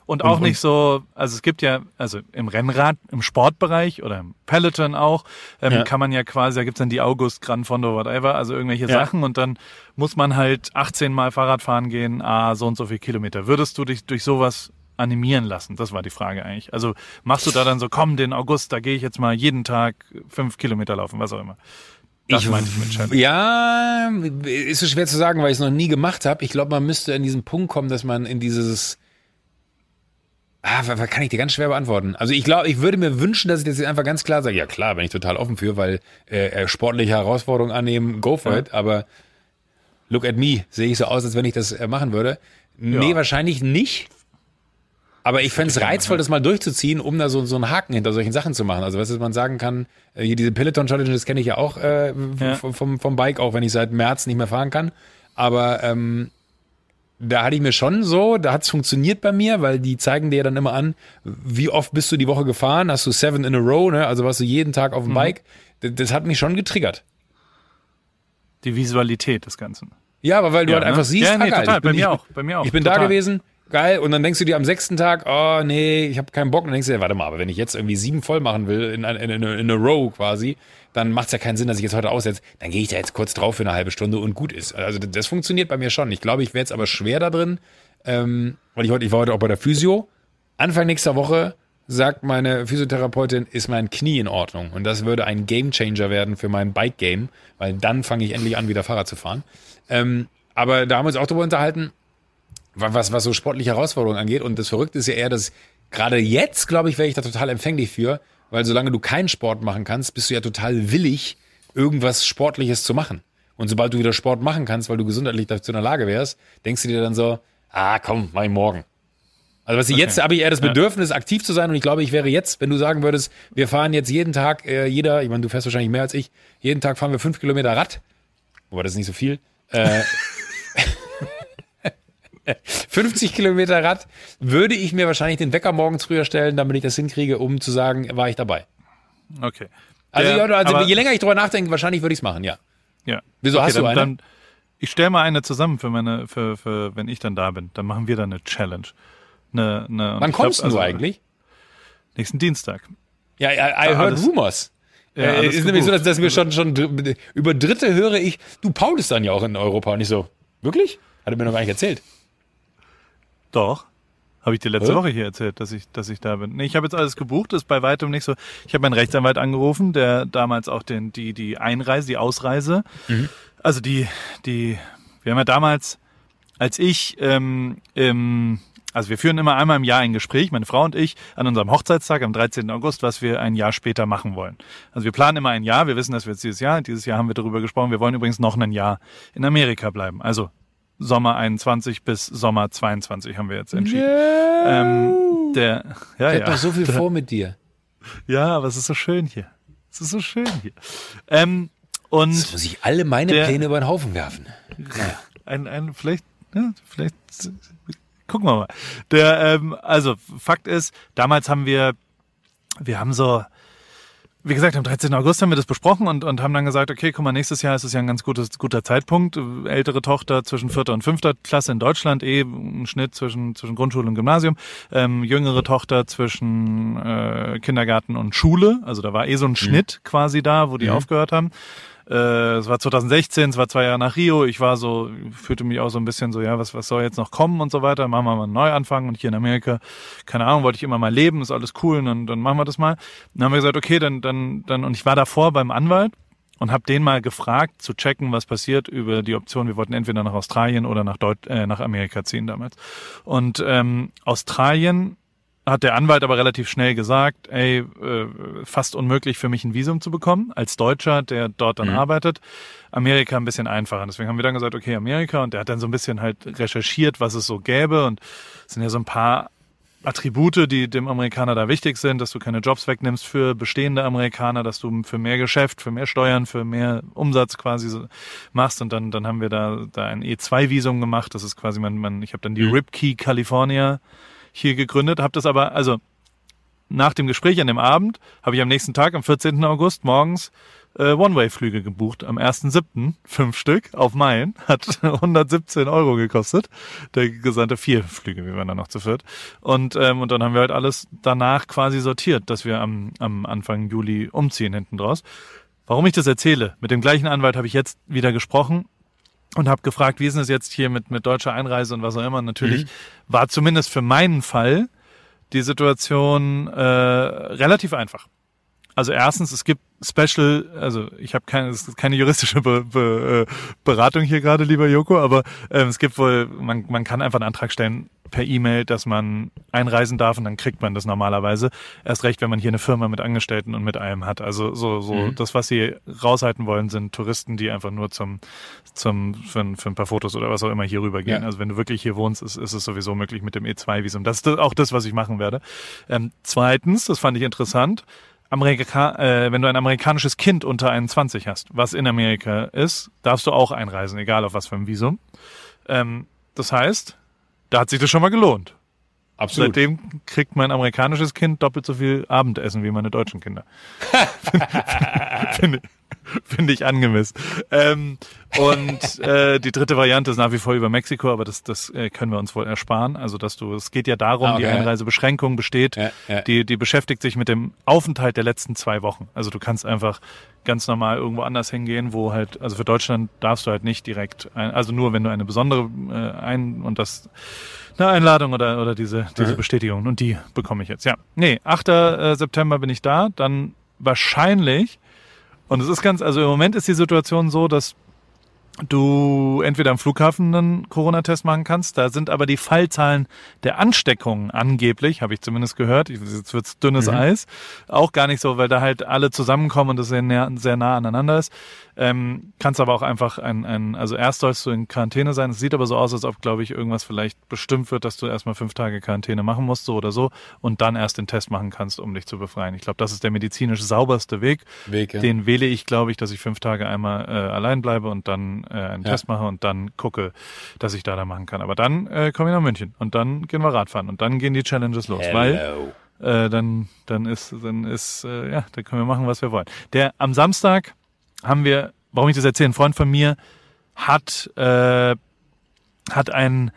Und auch Und- nicht so, also es gibt ja, also im Rennrad, im Sportbereich oder im Peloton auch, ähm, Ja. kann man ja quasi, da gibt's dann die August, Gran Fondo, whatever, also irgendwelche Ja. Sachen und dann muss man halt 18 Mal Fahrrad fahren gehen, ah, so und so viel Kilometer. Würdest du dich durch sowas animieren lassen? Das war die Frage eigentlich. Also machst du da dann so, komm, den August, da gehe ich jetzt mal jeden Tag fünf Kilometer laufen, was auch immer. Das meinte ich mit Challenge. Ja, ist so schwer zu sagen, weil ich es noch nie gemacht habe. Ich glaube, man müsste an diesen Punkt kommen, dass man in dieses Ah, kann ich dir ganz schwer beantworten. Also ich glaube, ich würde mir wünschen, dass ich das jetzt einfach ganz klar sage. Ja klar, bin ich total offen für, weil äh, äh, sportliche Herausforderungen annehmen, go for Ja. it. Aber look at me, sehe ich so aus, als wenn ich das äh, machen würde. Nee, Ja. wahrscheinlich nicht. Aber ich fände es reizvoll, das mal durchzuziehen, um da so, so einen Haken hinter solchen Sachen zu machen. Also was man sagen kann, äh, hier diese Peloton Challenge, das kenne ich ja auch äh, Ja. vom, vom, vom Bike, auch wenn ich seit März nicht mehr fahren kann. Aber ähm, da hatte ich mir schon so, da hat's funktioniert bei mir, weil die zeigen dir dann immer an, wie oft bist du die Woche gefahren, hast du seven in a row, ne? also warst du jeden Tag auf dem Bike. Das, das hat mich schon getriggert. Die Visualität des Ganzen. Ja, aber weil du Ja, halt ne? einfach siehst, Ja, nee, fuck, halt, total, bei mir ich, auch, bei mir auch, Ich bin da total. gewesen, geil, und dann denkst du dir am sechsten Tag, oh nee, ich habe keinen Bock, und dann denkst du dir, warte mal, aber wenn ich jetzt irgendwie sieben voll machen will, in, in, in, in a row quasi, dann macht's ja keinen Sinn, dass ich jetzt heute aussetze. Dann gehe ich da jetzt kurz drauf für eine halbe Stunde und gut ist. Also das, funktioniert bei mir schon. Ich glaube, ich wäre jetzt aber schwer da drin, ähm, weil ich heute, ich war heute auch bei der Physio. Anfang nächster Woche sagt meine Physiotherapeutin, ist mein Knie in Ordnung. Und das würde ein Gamechanger werden für mein Bike-Game, weil dann fange ich endlich an, wieder Fahrrad zu fahren. Ähm, aber da haben wir uns auch drüber unterhalten, was, was so sportliche Herausforderungen angeht. Und das Verrückte ist ja eher, dass gerade jetzt, glaube ich, wäre ich da total empfänglich für, weil solange du keinen Sport machen kannst, bist du ja total willig, irgendwas Sportliches zu machen. Und sobald du wieder Sport machen kannst, weil du gesundheitlich dazu in der Lage wärst, denkst du dir dann so, ah komm, mach ich morgen. Also was ich jetzt habe ich eher das Bedürfnis, aktiv zu sein und ich glaube, ich wäre jetzt, wenn du sagen würdest, wir fahren jetzt jeden Tag, äh, jeder, ich meine, du fährst wahrscheinlich mehr als ich, jeden Tag fahren wir fünf Kilometer Rad, wobei das ist nicht so viel, äh, 50 Kilometer Rad, würde ich mir wahrscheinlich den Wecker morgens früher stellen, damit ich das hinkriege, um zu sagen, war ich dabei. Okay. Also, ja, also je länger ich drüber nachdenke, wahrscheinlich würde ich es machen, ja. Ja. Wieso, hast du dann, eine? Dann, ich stelle mal eine zusammen für meine, für, für, wenn ich dann da bin. Dann machen wir dann eine Challenge. Eine, eine, Wann kommst glaub, du also eigentlich? Nächsten Dienstag. Ja, I, I heard alles- rumors. Ja, äh, ist nämlich so, dass, dass wir schon, schon dr- über Dritte höre ich, du Paul ist dann ja auch in Europa und ich so, wirklich? Hat er mir noch gar nicht erzählt. Doch. Habe ich dir letzte Hä? Woche hier erzählt, dass ich, dass ich da bin. Nee, ich habe jetzt alles gebucht, ist bei weitem nicht so. Ich habe meinen Rechtsanwalt angerufen, der damals auch den, die, die Einreise, die Ausreise, also die, die, wir haben ja damals, als ich ähm, im, also wir führen immer einmal im Jahr ein Gespräch, meine Frau und ich, an unserem Hochzeitstag am 13. August, was wir ein Jahr später machen wollen. Also wir planen immer ein Jahr, wir wissen, dass wir jetzt dieses Jahr, dieses Jahr haben wir darüber gesprochen, wir wollen übrigens noch ein Jahr in Amerika bleiben. Also Sommer 21 bis Sommer 22 haben wir jetzt entschieden. Ähm, der, ja, Ich ja. doch so viel vor mit dir. Ja, aber es ist so schön hier. Es ist so schön hier. Ähm, und Jetzt muss ich alle meine Der- Pläne über den Haufen werfen. Naja. ein, ein vielleicht, ja, vielleicht gucken wir mal. Der, ähm, also Fakt ist, damals haben wir, wir haben so wie gesagt, am 13. August haben wir das besprochen und, und haben dann gesagt, okay, guck mal, nächstes Jahr ist es ja ein ganz gutes, guter Zeitpunkt. Ältere Tochter zwischen vierter und fünfter Klasse in Deutschland, eh ein Schnitt zwischen, zwischen Grundschule und Gymnasium. Ähm, jüngere Tochter zwischen äh, Kindergarten und Schule. Also da war eh so ein Schnitt quasi da, wo die aufgehört haben. Äh, es war 2016, es war zwei Jahre nach Rio. Ich war so, fühlte mich auch so ein bisschen so, ja, was, was soll jetzt noch kommen und so weiter. Machen wir mal einen Neuanfang und hier in Amerika, keine Ahnung, wollte ich immer mal leben, ist alles cool und dann, machen wir das mal. Dann haben wir gesagt, okay, dann, dann, dann, und ich war davor beim Anwalt und habe den mal gefragt, zu checken, was passiert über die Option. Wir wollten entweder nach Australien oder nach, Deut äh, nach Amerika ziehen damals. Und ähm, Australien hat der Anwalt aber relativ schnell gesagt, ey, äh, fast unmöglich für mich ein Visum zu bekommen, als Deutscher, der dort dann Mhm. arbeitet. Amerika ein bisschen einfacher. Deswegen haben wir dann gesagt, okay, Amerika. Und der hat dann so ein bisschen halt recherchiert, was es so gäbe. Und es sind ja so ein paar Attribute, die dem Amerikaner da wichtig sind, dass du keine Jobs wegnimmst für bestehende Amerikaner, dass du für mehr Geschäft, für mehr Steuern, für mehr Umsatz quasi so machst. Und dann, dann haben wir da, da ein E2-Visum gemacht. Das ist quasi, man, man, ich habe dann die Mhm. Ripkey California hier gegründet, habe das aber, also nach dem Gespräch an dem Abend, habe ich am nächsten Tag, am 14. August, morgens äh, One-Way-Flüge gebucht. Am 1.7. fünf Stück auf Meilen. Hat 117 Euro gekostet. Der gesamte vier Flüge, wir waren dann noch zu viert. Und, ähm, und dann haben wir halt alles danach quasi sortiert, dass wir am, am Anfang Juli umziehen hinten draus. Warum ich das erzähle? Mit dem gleichen Anwalt habe ich jetzt wieder gesprochen und habe gefragt, wie ist es jetzt hier mit, mit deutscher Einreise und was auch immer. Natürlich war zumindest für meinen Fall die Situation äh, relativ einfach. Also erstens, es gibt Special, also ich habe keine, es ist keine juristische Be, Be, äh, Beratung hier gerade, lieber Joko, aber ähm, es gibt wohl, man, man kann einfach einen Antrag stellen per E-Mail, dass man einreisen darf und dann kriegt man das normalerweise. Erst recht, wenn man hier eine Firma mit Angestellten und mit allem hat. Also so, so Mhm. das, was sie raushalten wollen, sind Touristen, die einfach nur zum, zum für, ein- für ein paar Fotos oder was auch immer hier rübergehen. Ja. Also wenn du wirklich hier wohnst, ist, ist es sowieso möglich mit dem E2-Visum. Das ist auch das, was ich machen werde. Ähm, zweitens, das fand ich interessant, Amerika, äh, wenn du ein amerikanisches Kind unter 21 hast, was in Amerika ist, darfst du auch einreisen, egal auf was für ein Visum. Ähm, das heißt, da hat sich das schon mal gelohnt. Absolut. Seitdem kriegt mein amerikanisches Kind doppelt so viel Abendessen wie meine deutschen Kinder. Finde find ich angemessen. Ähm, und äh, die dritte Variante ist nach wie vor über Mexiko, aber das, das äh, können wir uns wohl ersparen. Also dass du, es geht ja darum, Ah, okay. die Einreisebeschränkung besteht, Ja, ja. die, die beschäftigt sich mit dem Aufenthalt der letzten zwei Wochen. Also du kannst einfach ganz normal irgendwo anders hingehen, wo halt, also für Deutschland darfst du halt nicht direkt, ein, also nur wenn du eine besondere äh, ein und das eine Einladung oder, oder diese, diese Mhm. Bestätigung. Und die bekomme ich jetzt. Ja. Nee, 8. äh, September bin ich da. Dann wahrscheinlich, und es ist ganz, also im Moment ist die Situation so, dass du entweder am Flughafen einen Corona-Test machen kannst. Da sind aber die Fallzahlen der Ansteckungen angeblich, habe ich zumindest gehört. Jetzt wird's dünnes Mhm. Eis. Auch gar nicht so, weil da halt alle zusammenkommen und das sehr, nah- sehr nah aneinander ist. Ähm, kannst aber auch einfach ein, ein, also erst sollst du in Quarantäne sein. Es sieht aber so aus, als ob, glaube ich, irgendwas vielleicht bestimmt wird, dass du erstmal fünf Tage Quarantäne machen musst, so oder so, und dann erst den Test machen kannst, um dich zu befreien. Ich glaube, das ist der medizinisch sauberste Weg. Weg, ja. Den wähle ich, glaube ich, dass ich fünf Tage einmal äh, allein bleibe und dann äh, einen Ja. Test mache und dann gucke, dass ich da da machen kann. Aber dann äh, komme ich nach München und dann gehen wir Radfahren und dann gehen die Challenges los, weil Hello. äh, dann dann ist dann ist äh, ja, dann können wir machen, was wir wollen. Der am Samstag haben wir, warum ich das erzähle, ein Freund von mir hat äh, hat ein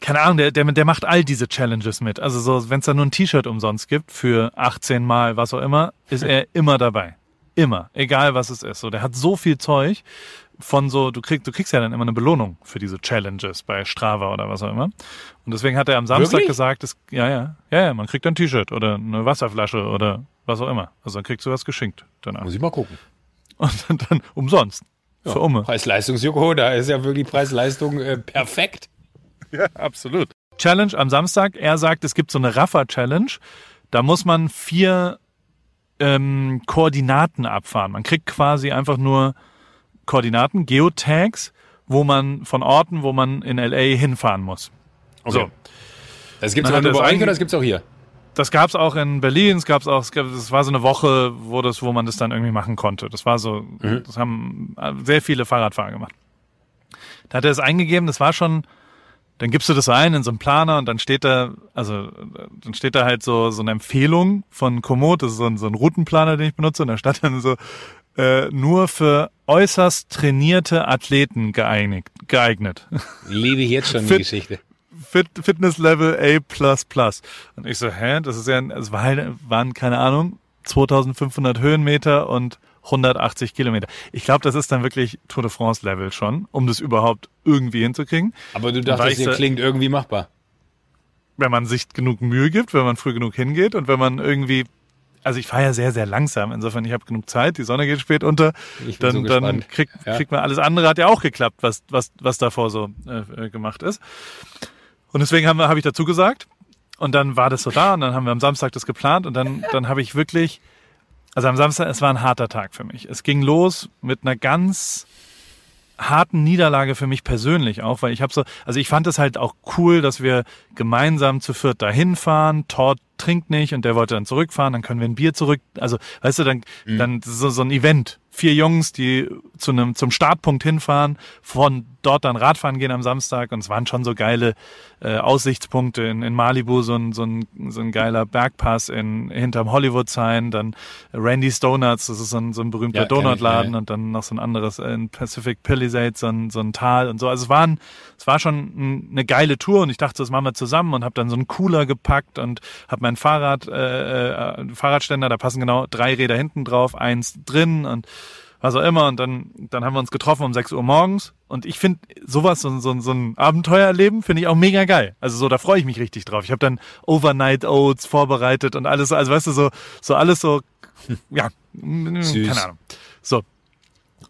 keine Ahnung, der, der, der macht all diese Challenges mit. Also so, wenn es da nur ein T-Shirt umsonst gibt für 18 Mal, was auch immer, ist er immer dabei. Immer. Egal was es ist. So, der hat so viel Zeug von so, du kriegst, du kriegst ja dann immer eine Belohnung für diese Challenges bei Strava oder was auch immer. Und deswegen hat er am Samstag Wirklich? gesagt, es, ja, ja, ja, ja, man kriegt ein T-Shirt oder eine Wasserflasche oder was auch immer. Also dann kriegst du was geschenkt danach. Muss ich mal gucken. Und dann, dann umsonst. Für Umme. Preis-Leistungs-Joko, da ist ja wirklich Preis-Leistung äh, perfekt. Ja, absolut. Challenge am Samstag. Er sagt, es gibt so eine Raffer-Challenge. Da muss man vier ähm, Koordinaten abfahren. Man kriegt quasi einfach nur Koordinaten, Geotags, wo man von Orten, wo man in LA hinfahren muss. So. Das gibt's Man aber hat nur das bei euch oder das gibt's auch hier? Das gab's auch in Berlin, es gab's auch, es gab, es war so eine Woche, wo das, wo man das dann irgendwie machen konnte. Das war so, Mhm. das haben äh, sehr viele Fahrradfahrer gemacht. Da hat er es eingegeben, das war schon dann gibst du das ein in so einen Planer und dann steht da, also dann steht da halt so so eine Empfehlung von Komoot, das ist so ein, so ein Routenplaner, den ich benutze, und da stand dann so äh, nur für äußerst trainierte Athleten geeignet. geeignet. Liebe ich jetzt schon die Geschichte. Fit, Fitness Level A++. Und ich so, hä, das ist ja, es war halt, waren, keine Ahnung, 2500 Höhenmeter und 180 Kilometer. Ich glaube, das ist dann wirklich Tour de France Level schon, um das überhaupt irgendwie hinzukriegen. Aber du dachtest, so- klingt irgendwie machbar. Wenn man sich genug Mühe gibt, wenn man früh genug hingeht und wenn man irgendwie, also ich fahre ja sehr, sehr langsam. Insofern, ich habe genug Zeit, die Sonne geht spät unter. Ich bin Dann, so dann kriegt, Ja. kriegt man alles andere, hat ja auch geklappt, was, was, was davor so äh, äh, gemacht ist. Und deswegen habe hab ich dazu gesagt. Und dann war das so da und dann haben wir am Samstag das geplant und dann, dann habe ich wirklich, also am Samstag, es war ein harter Tag für mich. Es ging los mit einer ganz harten Niederlage für mich persönlich auch, weil ich habe so, also ich fand es halt auch cool, dass wir gemeinsam zu viert dahin fahren. Todd trinkt nicht und der wollte dann zurückfahren, dann können wir ein Bier zurück, also weißt du, dann, dann so, so ein Event. Vier Jungs, die zu einem zum Startpunkt hinfahren, von dort dann Radfahren gehen am Samstag und es waren schon so geile äh, Aussichtspunkte in, in Malibu, so ein, so, ein, so ein geiler Bergpass in hinterm Hollywood Sign, dann Randy's Donuts, das ist so ein, so ein berühmter Ja, Donutladen ja. und dann noch so ein anderes äh, in Pacific Palisades, so ein, so ein Tal und so. Also es waren, es war schon ein- eine geile Tour und ich dachte, das machen wir zusammen und habe dann so einen Cooler gepackt und habe mein Fahrrad, äh, äh, Fahrradständer, da passen genau drei Räder hinten drauf, eins drin und was auch immer. Und dann, dann haben wir uns getroffen um 6 Uhr morgens. Und ich finde sowas, so, so, so ein Abenteuer erleben, finde ich auch mega geil. Also so, da freue ich mich richtig drauf. Ich habe dann Overnight Oats vorbereitet und alles, also weißt du, so, so alles so, ja, Süß. keine Ahnung. So.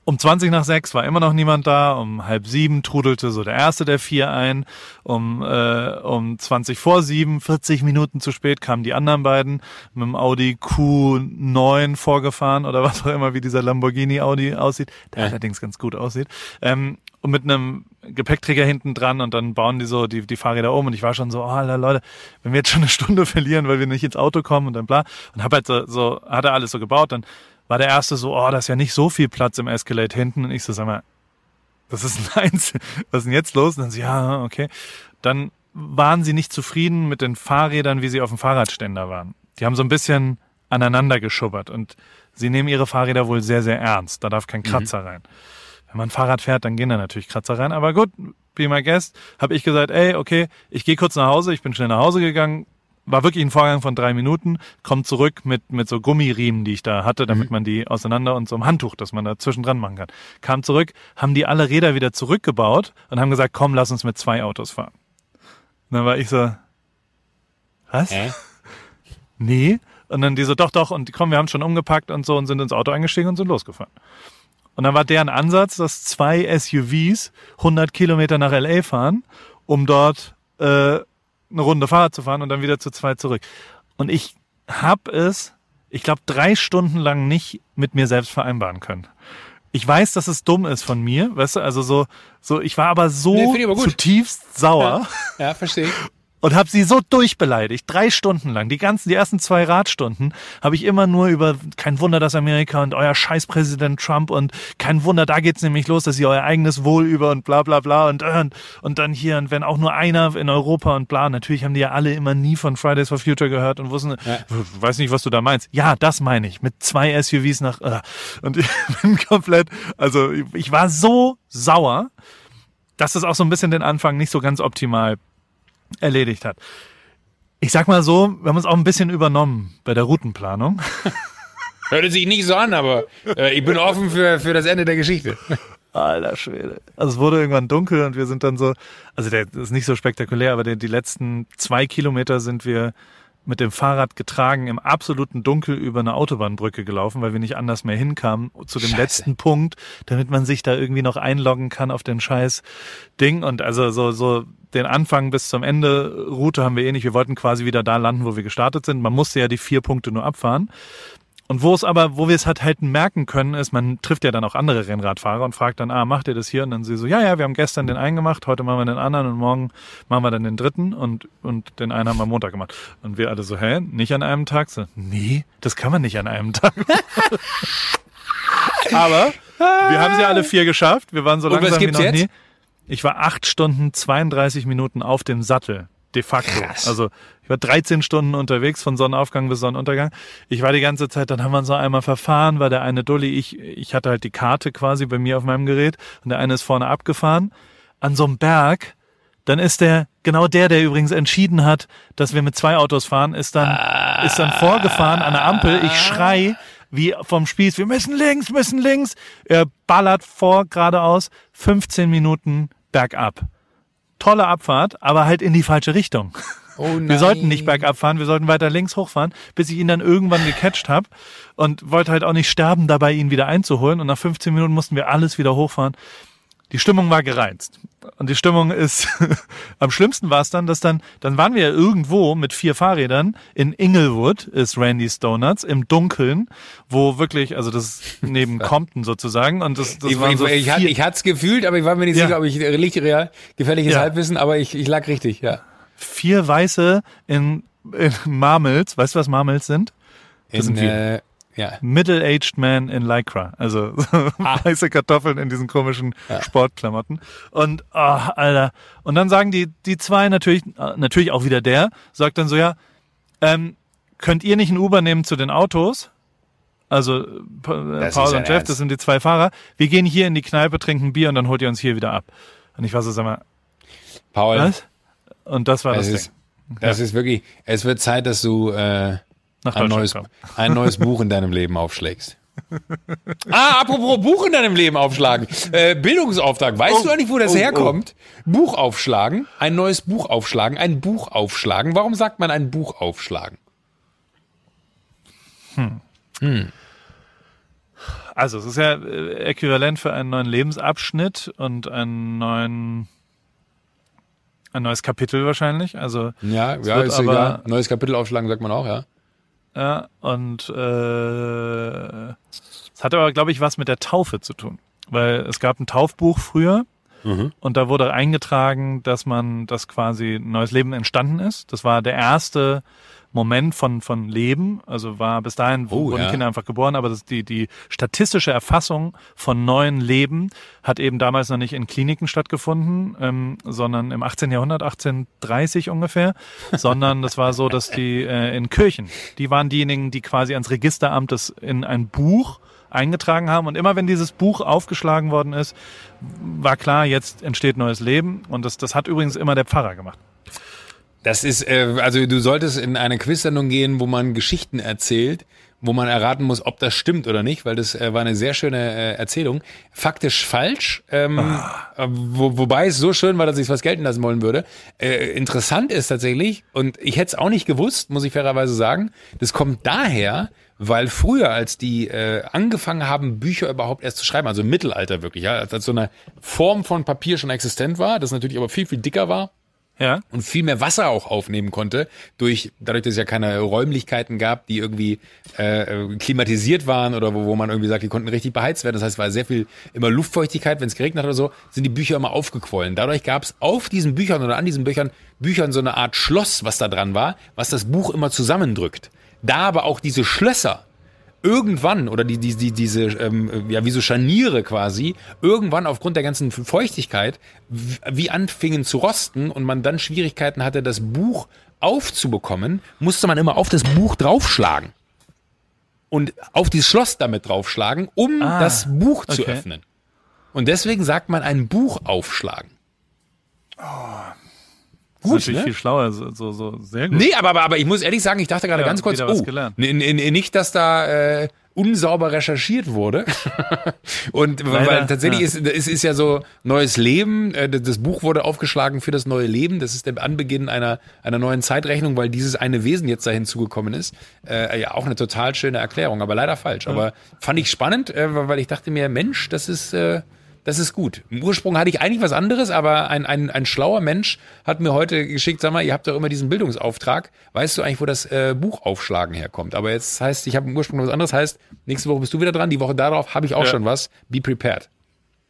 Um 20 nach 6 war immer noch niemand da. Um halb sieben trudelte so der erste der vier ein. Um, äh, um 20 vor sieben, 40 Minuten zu spät, kamen die anderen beiden mit dem Audi Q9 vorgefahren oder was auch immer, wie dieser Lamborghini Audi aussieht, der Ja. allerdings ganz gut aussieht. Ähm, und mit einem Gepäckträger hinten dran und dann bauen die so die, die Fahrräder um und ich war schon so, oh, Alter, Leute, wenn wir jetzt schon eine Stunde verlieren, weil wir nicht ins Auto kommen und dann bla und hab halt so, so hat er alles so gebaut, dann war der erste so, oh, da ist ja nicht so viel Platz im Escalade hinten und ich so, sag mal, das ist ein Eins, was ist denn jetzt los? Und dann so, ja, okay. Dann waren sie nicht zufrieden mit den Fahrrädern, wie sie auf dem Fahrradständer waren. Die haben so ein bisschen aneinander geschubbert und sie nehmen ihre Fahrräder wohl sehr, sehr ernst. Da darf kein Kratzer rein. Wenn man Fahrrad fährt, dann gehen da natürlich Kratzer rein. Aber gut, be my guest, habe ich gesagt, ey, okay, ich gehe kurz nach Hause. Ich bin schnell nach Hause gegangen. War wirklich ein Vorgang von drei Minuten. Komm zurück mit, mit so Gummiriemen, die ich da hatte, damit man die auseinander und so einem Handtuch, das man da zwischendran machen kann. Kam zurück, haben die alle Räder wieder zurückgebaut und haben gesagt, komm, lass uns mit zwei Autos fahren. Und dann war ich so, was? Hä? Nee. Und dann die so, doch, doch, und komm, wir haben schon umgepackt und so und sind ins Auto eingestiegen und sind losgefahren. Und dann war deren Ansatz, dass zwei SUVs 100 Kilometer nach LA fahren, um dort äh, eine Runde Fahrrad zu fahren und dann wieder zu zweit zurück. Und ich hab es, ich glaube, drei Stunden lang nicht mit mir selbst vereinbaren können. Ich weiß, dass es dumm ist von mir, weißt du, also so, so, ich war aber so Nee, aber zutiefst sauer Ja, verstehe. und habe sie so durchbeleidigt, drei Stunden lang. Die ganzen, die ersten zwei Radstunden habe ich immer nur über kein Wunder, dass Amerika und euer Scheißpräsident Trump und kein Wunder, da geht's nämlich los, dass ihr euer eigenes Wohl über und bla bla bla und äh, und, und dann hier und wenn auch nur einer in Europa und bla. Natürlich haben die ja alle immer nie von Fridays for Future gehört und wussten, Ja. weiß nicht, was du da meinst. Ja, das meine ich. Mit zwei SUVs nach äh, und ich bin komplett, also ich war so sauer, dass es auch so ein bisschen den Anfang nicht so ganz optimal erledigt hat. Ich sag mal so, wir haben uns auch ein bisschen übernommen bei der Routenplanung. Hörte sich nicht so an, aber äh, ich bin offen für, für das Ende der Geschichte. Alter Schwede. Also es wurde irgendwann dunkel und wir sind dann so, also der das ist nicht so spektakulär, aber die, die letzten zwei Kilometer sind wir mit dem Fahrrad getragen im absoluten Dunkel über eine Autobahnbrücke gelaufen, weil wir nicht anders mehr hinkamen zu dem Scheiße. letzten Punkt, damit man sich da irgendwie noch einloggen kann auf den scheiß Ding und also so so den Anfang bis zum Ende Route haben wir eh nicht. Wir wollten quasi wieder da landen, wo wir gestartet sind. Man musste ja die vier Punkte nur abfahren. Und wo es aber, wo wir es halt halt merken können, ist, man trifft ja dann auch andere Rennradfahrer und fragt dann, ah, macht ihr das hier? Und dann sie so, ja, ja, wir haben gestern den einen gemacht, heute machen wir den anderen und morgen machen wir dann den dritten und, und den einen haben wir am Montag gemacht. Und wir alle so, hä, nicht an einem Tag? So, nee, das kann man nicht an einem Tag. aber wir haben sie alle vier geschafft. Wir waren so Und was langsam wie gibt's noch jetzt? nie. Ich war acht Stunden 32 Minuten auf dem Sattel. De facto. Krass. Also ich war 13 Stunden unterwegs von Sonnenaufgang bis Sonnenuntergang. Ich war die ganze Zeit, dann haben wir uns noch einmal verfahren, weil der eine Dulli, ich, ich hatte halt die Karte quasi bei mir auf meinem Gerät und der eine ist vorne abgefahren. An so einem Berg, dann ist der, genau der, der übrigens entschieden hat, dass wir mit zwei Autos fahren, ist dann, ist dann vorgefahren an der Ampel. Ich schrei wie vom Spieß, wir müssen links, müssen links. Er ballert vor geradeaus, 15 Minuten bergab. Tolle Abfahrt, aber halt in die falsche Richtung. Oh nein. Wir sollten nicht bergab fahren, wir sollten weiter links hochfahren, bis ich ihn dann irgendwann gecatcht habe und wollte halt auch nicht sterben, dabei ihn wieder einzuholen. Und nach 15 Minuten mussten wir alles wieder hochfahren. Die Stimmung war gereizt. Und die Stimmung ist, am schlimmsten war es dann, dass dann, dann waren wir ja irgendwo mit vier Fahrrädern in Inglewood, ist Randy's Donuts, im Dunkeln, wo wirklich, also das ist neben Compton sozusagen, und das, das Ich, waren ich, so ich, vier, ich hatte es gefühlt, aber ich war mir nicht Ja. sicher, ob ich liegt real gefährliches Ja. Halbwissen, aber ich, ich lag richtig, ja. vier Weiße in, in Marmels. Weißt du, was Marmels sind? Das sind In, wir. äh, ja. Middle-aged man in Lycra. Also Ah. weiße Kartoffeln in diesen komischen Sportklamotten. Und, ah, Alter. Und dann sagen die, die zwei natürlich, äh, natürlich auch wieder der, sagt dann so, ja, ähm, könnt ihr nicht ein Uber nehmen zu den Autos? Also äh, Pa- äh, Paul und Jeff, Ernst. das sind die zwei Fahrer. Wir gehen hier in die Kneipe, trinken Bier und dann holt ihr uns hier wieder ab. Und ich war so, sag mal, Paul, was? Und das war das das, ist, Ding. das ist wirklich, es wird Zeit, dass du äh, Nach ein, neues, ein neues Buch in deinem Leben aufschlägst. ah, apropos Buch in deinem Leben aufschlagen. Äh, Bildungsauftrag. Weißt Oh, du eigentlich, wo das oh, herkommt? Buch aufschlagen, ein neues Buch aufschlagen, ein Buch aufschlagen. Warum sagt man ein Buch aufschlagen? Also es ist ja äh, äquivalent für einen neuen Lebensabschnitt und einen neuen ein neues Kapitel wahrscheinlich. Also Ja, ja, ist aber- egal. Neues Kapitel aufschlagen, sagt man auch, ja. Ja, und äh, es hat aber, glaube ich, was mit der Taufe zu tun. Weil es gab ein Taufbuch früher und da wurde eingetragen, dass man, dass quasi ein neues Leben entstanden ist. Das war der erste Moment von, von Leben. Also war bis dahin Oh, wurden ja. Kinder einfach geboren, aber das, die, die statistische Erfassung von neuen Leben hat eben damals noch nicht in Kliniken stattgefunden, ähm, sondern im 18. Jahrhundert, 1830 ungefähr, sondern das war so, dass die äh, in Kirchen, die waren diejenigen, die quasi ans Registeramt das in ein Buch eingetragen haben. Und immer wenn dieses Buch aufgeschlagen worden ist, war klar, jetzt entsteht neues Leben. Und das, das hat übrigens immer der Pfarrer gemacht. Das ist, äh, also du solltest in eine Quiz-Sendung gehen, wo man Geschichten erzählt, wo man erraten muss, ob das stimmt oder nicht, weil das äh, war eine sehr schöne äh, Erzählung. Faktisch falsch, ähm, äh, wo, wobei es so schön war, dass ich es was gelten lassen wollen würde. Äh, interessant ist tatsächlich, und ich hätte es auch nicht gewusst, muss ich fairerweise sagen, das kommt daher, weil früher, als die äh, angefangen haben, Bücher überhaupt erst zu schreiben, also im Mittelalter wirklich, ja, als, als so eine Form von Papier schon existent war, das natürlich aber viel, viel dicker war, Ja. und viel mehr Wasser auch aufnehmen konnte, durch, dadurch, dass es ja keine Räumlichkeiten gab, die irgendwie äh, äh, klimatisiert waren oder wo, wo man irgendwie sagt, die konnten richtig beheizt werden. Das heißt, es war sehr viel immer Luftfeuchtigkeit, wenn es geregnet hat oder so, sind die Bücher immer aufgequollen. Dadurch gab es auf diesen Büchern oder an diesen Büchern Büchern so eine Art Schloss, was da dran war, was das Buch immer zusammendrückt. Da aber auch diese Schlösser irgendwann oder die, die, die diese ähm, ja wie so Scharniere quasi irgendwann aufgrund der ganzen Feuchtigkeit wie anfingen zu rosten und man dann Schwierigkeiten hatte, das Buch aufzubekommen, musste man immer auf das Buch draufschlagen und auf dieses Schloss damit draufschlagen, um Ah, das Buch zu okay. öffnen. Und deswegen sagt man ein Buch aufschlagen. Das Gut, ist natürlich ne? viel schlauer, so, so, so sehr gut. Nee, aber, aber, aber ich muss ehrlich sagen, ich dachte gerade Ja, ganz kurz, oh, nicht, dass da äh, unsauber recherchiert wurde. Und Leider, weil tatsächlich ja. ist es ist ja so neues Leben. äh, Das Buch wurde aufgeschlagen für das neue Leben. Das ist der Anbeginn einer einer neuen Zeitrechnung, weil dieses eine Wesen jetzt da hinzugekommen ist. Äh, ja, auch eine total schöne Erklärung, aber leider falsch. Aber fand ich spannend, äh, weil ich dachte mir, Mensch, das ist äh, das ist gut. Im Ursprung hatte ich eigentlich was anderes, aber ein, ein, ein schlauer Mensch hat mir heute geschickt, sag mal, ihr habt doch immer diesen Bildungsauftrag. Weißt du eigentlich, wo das äh, Buch aufschlagen herkommt? Aber jetzt heißt, ich habe im Ursprung was anderes, heißt, nächste Woche bist du wieder dran, die Woche darauf habe ich auch Ja. schon was. Be prepared.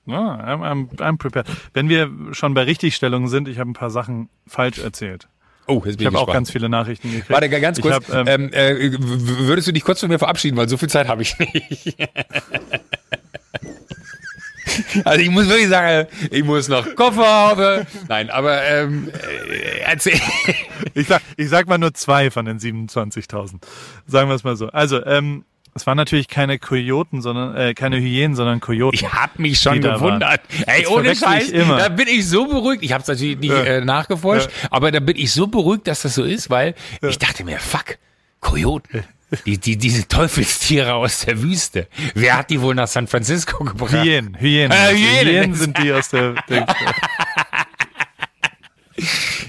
Ja, I'm, I'm, I'm prepared. Wenn wir schon bei Richtigstellungen sind, ich habe ein paar Sachen falsch erzählt. Oh, jetzt bin Ich ich, habe auch ganz viele Nachrichten gekriegt. Warte, ganz kurz. hab, ähm, ähm, äh, würdest du dich kurz von mir verabschieden, weil so viel Zeit habe ich nicht. Also ich muss wirklich sagen, ich muss noch Koffer haben. Nein, aber ähm, äh, erzähl. Ich sag, ich sag mal nur zwei von den 27.000. Sagen wir es mal so. Also, ähm, es waren natürlich keine Kojoten, sondern äh, keine Hyänen, sondern Kojoten. Ich hab mich schon gewundert. Ey, Das ohne Scheiß, da bin ich so beruhigt. Ich habe es natürlich nicht Ja. äh, nachgeforscht, aber da bin ich so beruhigt, dass das so ist, weil ich dachte mir, fuck, Kojoten. Die, die, diese Teufelstiere aus der Wüste. Wer hat die wohl nach San Francisco gebracht? Hyänen, Hyänen. Äh, Hyänen. Hyänen sind die aus der, der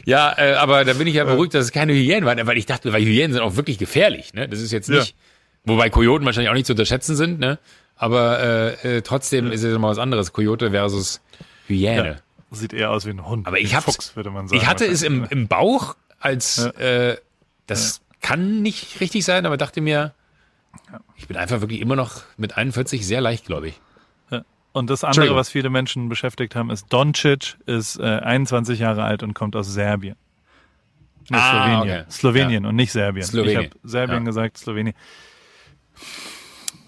Ja, äh, aber da bin ich ja beruhigt, dass es keine Hyänen waren, weil ich dachte, weil Hyänen sind auch wirklich gefährlich. Ne? Das ist jetzt Ja. nicht, wobei Kojoten wahrscheinlich auch nicht zu unterschätzen sind, ne? aber äh, äh, trotzdem ist es immer was anderes. Kojote versus Hyäne. sieht eher aus wie ein Hund. Aber ich hab's, Fuchs, würde man sagen. ich hatte es im, im Bauch als, äh, das kann nicht richtig sein, aber dachte mir, ich bin einfach wirklich immer noch mit 41 sehr leichtgläubig. Ja. Und das andere, was viele Menschen beschäftigt haben, ist Doncic ist äh, 21 Jahre alt und kommt aus Serbien. Nee, Ah, Slowenien. okay. Slowenien und nicht Serbien. Slowenien. Ich habe Serbien Ja. gesagt, Slowenien.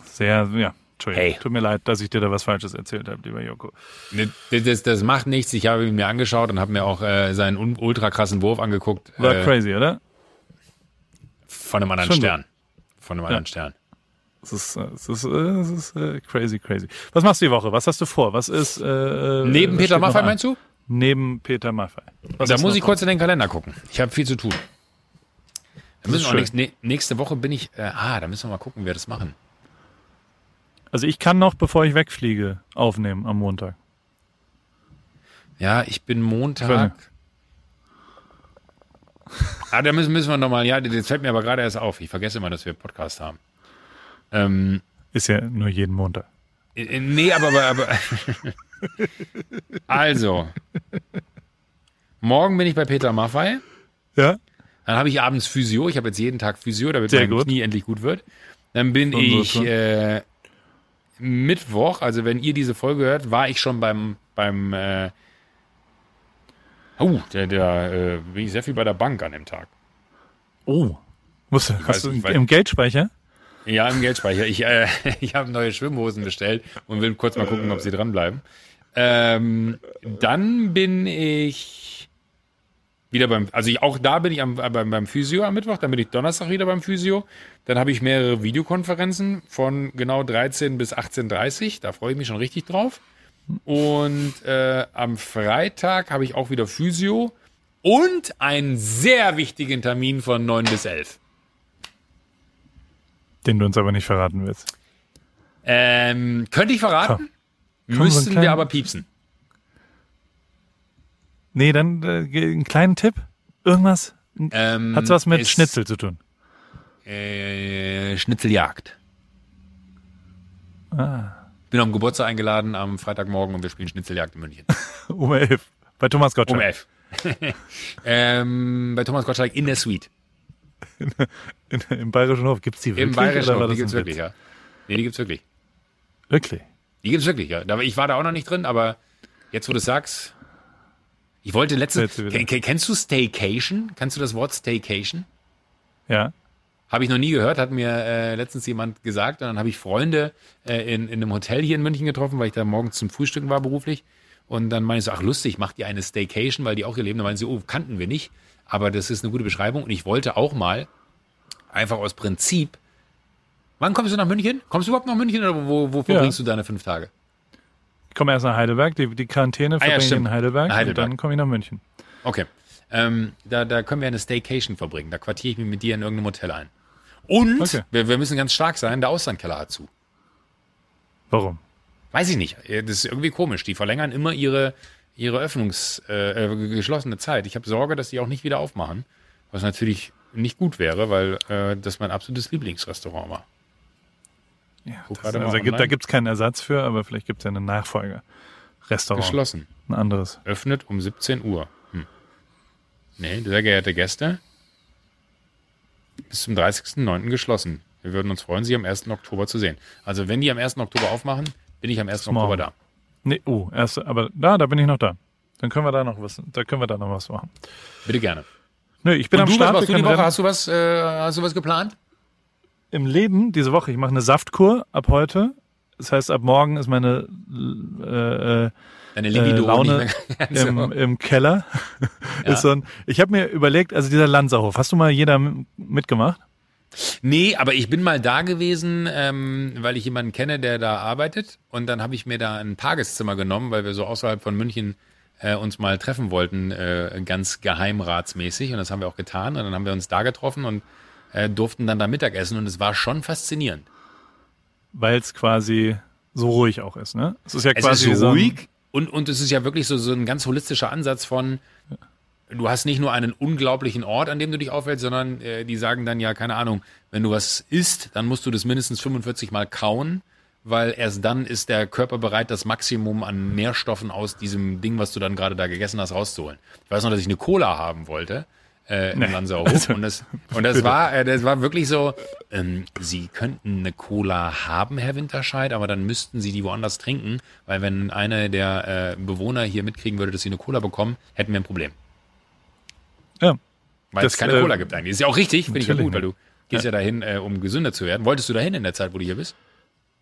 Sehr, ja, Entschuldigung. Hey. Tut mir leid, dass ich dir da was Falsches erzählt habe, lieber Joko. Das, das, das macht nichts. Ich habe ihn mir angeschaut und habe mir auch äh, seinen ultra krassen Wurf angeguckt. War äh, crazy, oder? Von einem anderen Schon Stern. Von einem anderen Stern. Es ist, äh, es ist, äh, es ist äh, crazy, crazy. Was machst du die Woche? Was hast du vor? Was ist äh, Neben was Peter Maffay an? meinst du? Neben Peter Maffay. Was da muss ich kurz in den Kalender gucken. Ich habe viel zu tun. Da müssen wir auch schön. nächst, nee, nächste Woche bin ich. Äh, ah, da müssen wir mal gucken, wie wir das machen. Also ich kann noch, bevor ich wegfliege, aufnehmen am Montag. Ja, ich bin Montag. Ah, da müssen, müssen wir nochmal. Ja, das fällt mir aber gerade erst auf. Ich vergesse immer, dass wir Podcast haben. Ähm, Ist ja nur jeden Montag. äh, nee, aber, aber, aber also. Morgen bin ich bei Peter Maffay. Ja? Dann habe ich abends Physio. Ich habe jetzt jeden Tag Physio, damit Sehr mein gut. Knie endlich gut wird. Dann bin so ich schon. äh, Mittwoch, also wenn ihr diese Folge hört, war ich schon beim beim äh, Oh, der, der äh, bin ich sehr viel bei der Bank an dem Tag. Oh. Musst du, weiß hast du nicht, weil- im Geldspeicher? Ja, im Geldspeicher. Ich, äh, ich habe neue Schwimmhosen bestellt und will kurz mal gucken, ob sie dranbleiben. Ähm, dann bin ich wieder beim, also ich, auch da bin ich am, äh, beim, beim Physio am Mittwoch, dann bin ich Donnerstag wieder beim Physio. Dann habe ich mehrere Videokonferenzen von genau 13 bis 18.30 Da freue ich mich schon richtig drauf. Und äh, am Freitag habe ich auch wieder Physio und einen sehr wichtigen Termin von 9 bis 11. Den du uns aber nicht verraten willst. Ähm, könnte ich verraten? Komm, Müssten einen kleinen- wir aber piepsen. Nee, dann äh, einen kleinen Tipp. Irgendwas? Ähm, Hat's was mit Schnitzel zu tun? Äh, Schnitzeljagd. Ah. Bin am Geburtstag eingeladen am Freitagmorgen und wir spielen Schnitzeljagd in München. Um elf. Bei Thomas Gottschalk. Um elf. ähm, bei Thomas Gottschalk in der Suite. In, Im Bayerischen Hof. Gibt's die wirklich? Im Bayerischen Hof. Die gibt's ein wirklich, Witz? ja. Nee, die gibt's wirklich. Wirklich? Die gibt's wirklich, ja. Ich war da auch noch nicht drin, aber jetzt, wo du sagst, ich wollte ken- kennst du Staycation? Kennst du das Wort Staycation? Ja. Habe ich noch nie gehört, hat mir äh, letztens jemand gesagt. Und dann habe ich Freunde äh, in, in einem Hotel hier in München getroffen, weil ich da morgens zum Frühstücken war beruflich. Und dann meine ich so, ach lustig, macht ihr eine Staycation, weil die auch hier leben. Dann meinen sie, oh, kannten wir nicht. Aber das ist eine gute Beschreibung. Und ich wollte auch mal, einfach aus Prinzip, wann kommst du nach München? Kommst du überhaupt nach München oder wo, wo Ja. verbringst du deine fünf Tage? Ich komme erst nach Heidelberg. Die, die Quarantäne Ah ja, verbringe ich in Heidelberg, Heidelberg. und dann komme ich nach München. Okay. Ähm, da, da können wir eine Staycation verbringen. Da quartiere ich mich mit dir in irgendeinem Hotel ein. Und Okay. wir, wir müssen ganz stark sein, der Auslandkeller hat zu. Warum? Weiß ich nicht. Das ist irgendwie komisch. Die verlängern immer ihre, ihre Öffnungs, äh, äh, geschlossene Zeit. Ich habe Sorge, dass die auch nicht wieder aufmachen. Was natürlich nicht gut wäre, weil äh, das mein absolutes Lieblingsrestaurant war. Ja, das, also gibt, da online. gibt es keinen Ersatz für, aber vielleicht gibt es ja einen Nachfolger. Restaurant. Geschlossen. Ein anderes. Öffnet um 17 Uhr. Hm. Nee, sehr geehrte Gäste, bis zum 30.09. geschlossen. Wir würden uns freuen, Sie am 1. Oktober zu sehen. Also wenn die am 1. Oktober aufmachen, bin ich am 1. morgen. Oktober da. Nee, oh, erst, aber da, da bin ich noch da. Dann können wir da noch was, da können wir da noch was machen. Bitte gerne. Nö, ich bin Und am du, Start. was du die Woche? rennen. Hast du was, äh, hast du was geplant? Im Leben diese Woche, ich mache eine Saftkur ab heute. Das heißt, ab morgen ist meine äh, äh, Deine äh, Libido Laune ganz so. im, im Keller. Ja. ist so ein, ich habe mir überlegt, also dieser Lanzerhof, hast du mal jeder mitgemacht? Nee, aber ich bin mal da gewesen, ähm, weil ich jemanden kenne, der da arbeitet. Und dann habe ich mir da ein Tageszimmer genommen, weil wir so außerhalb von München äh, uns mal treffen wollten, äh, ganz geheimratsmäßig. Und das haben wir auch getan. Und dann haben wir uns da getroffen und äh, durften dann da Mittagessen. Und es war schon faszinierend. Weil es quasi so ruhig auch ist, ne? Es ist ja Es quasi ist so ein- ruhig und, und es ist ja wirklich so, so ein ganz holistischer Ansatz von, du hast nicht nur einen unglaublichen Ort, an dem du dich aufhältst, sondern äh, die sagen dann ja, keine Ahnung, wenn du was isst, dann musst du das mindestens 45 Mal kauen, weil erst dann ist der Körper bereit, das Maximum an Nährstoffen aus diesem Ding, was du dann gerade da gegessen hast, rauszuholen. Ich weiß noch, dass ich eine Cola haben wollte. Äh, im Nee. Lanzerhof. Also, und das, und das war, äh, das war wirklich so, ähm, Sie könnten eine Cola haben, Herr Winterscheid, aber dann müssten Sie die woanders trinken, weil wenn einer der äh, Bewohner hier mitkriegen würde, dass sie eine Cola bekommen, hätten wir ein Problem. Ja. Weil Das, es keine äh, Cola gibt eigentlich. Ist ja auch richtig, finde ich ja gut, weil du gehst ja, dahin, äh, um gesünder zu werden. Wolltest du dahin in der Zeit, wo du hier bist?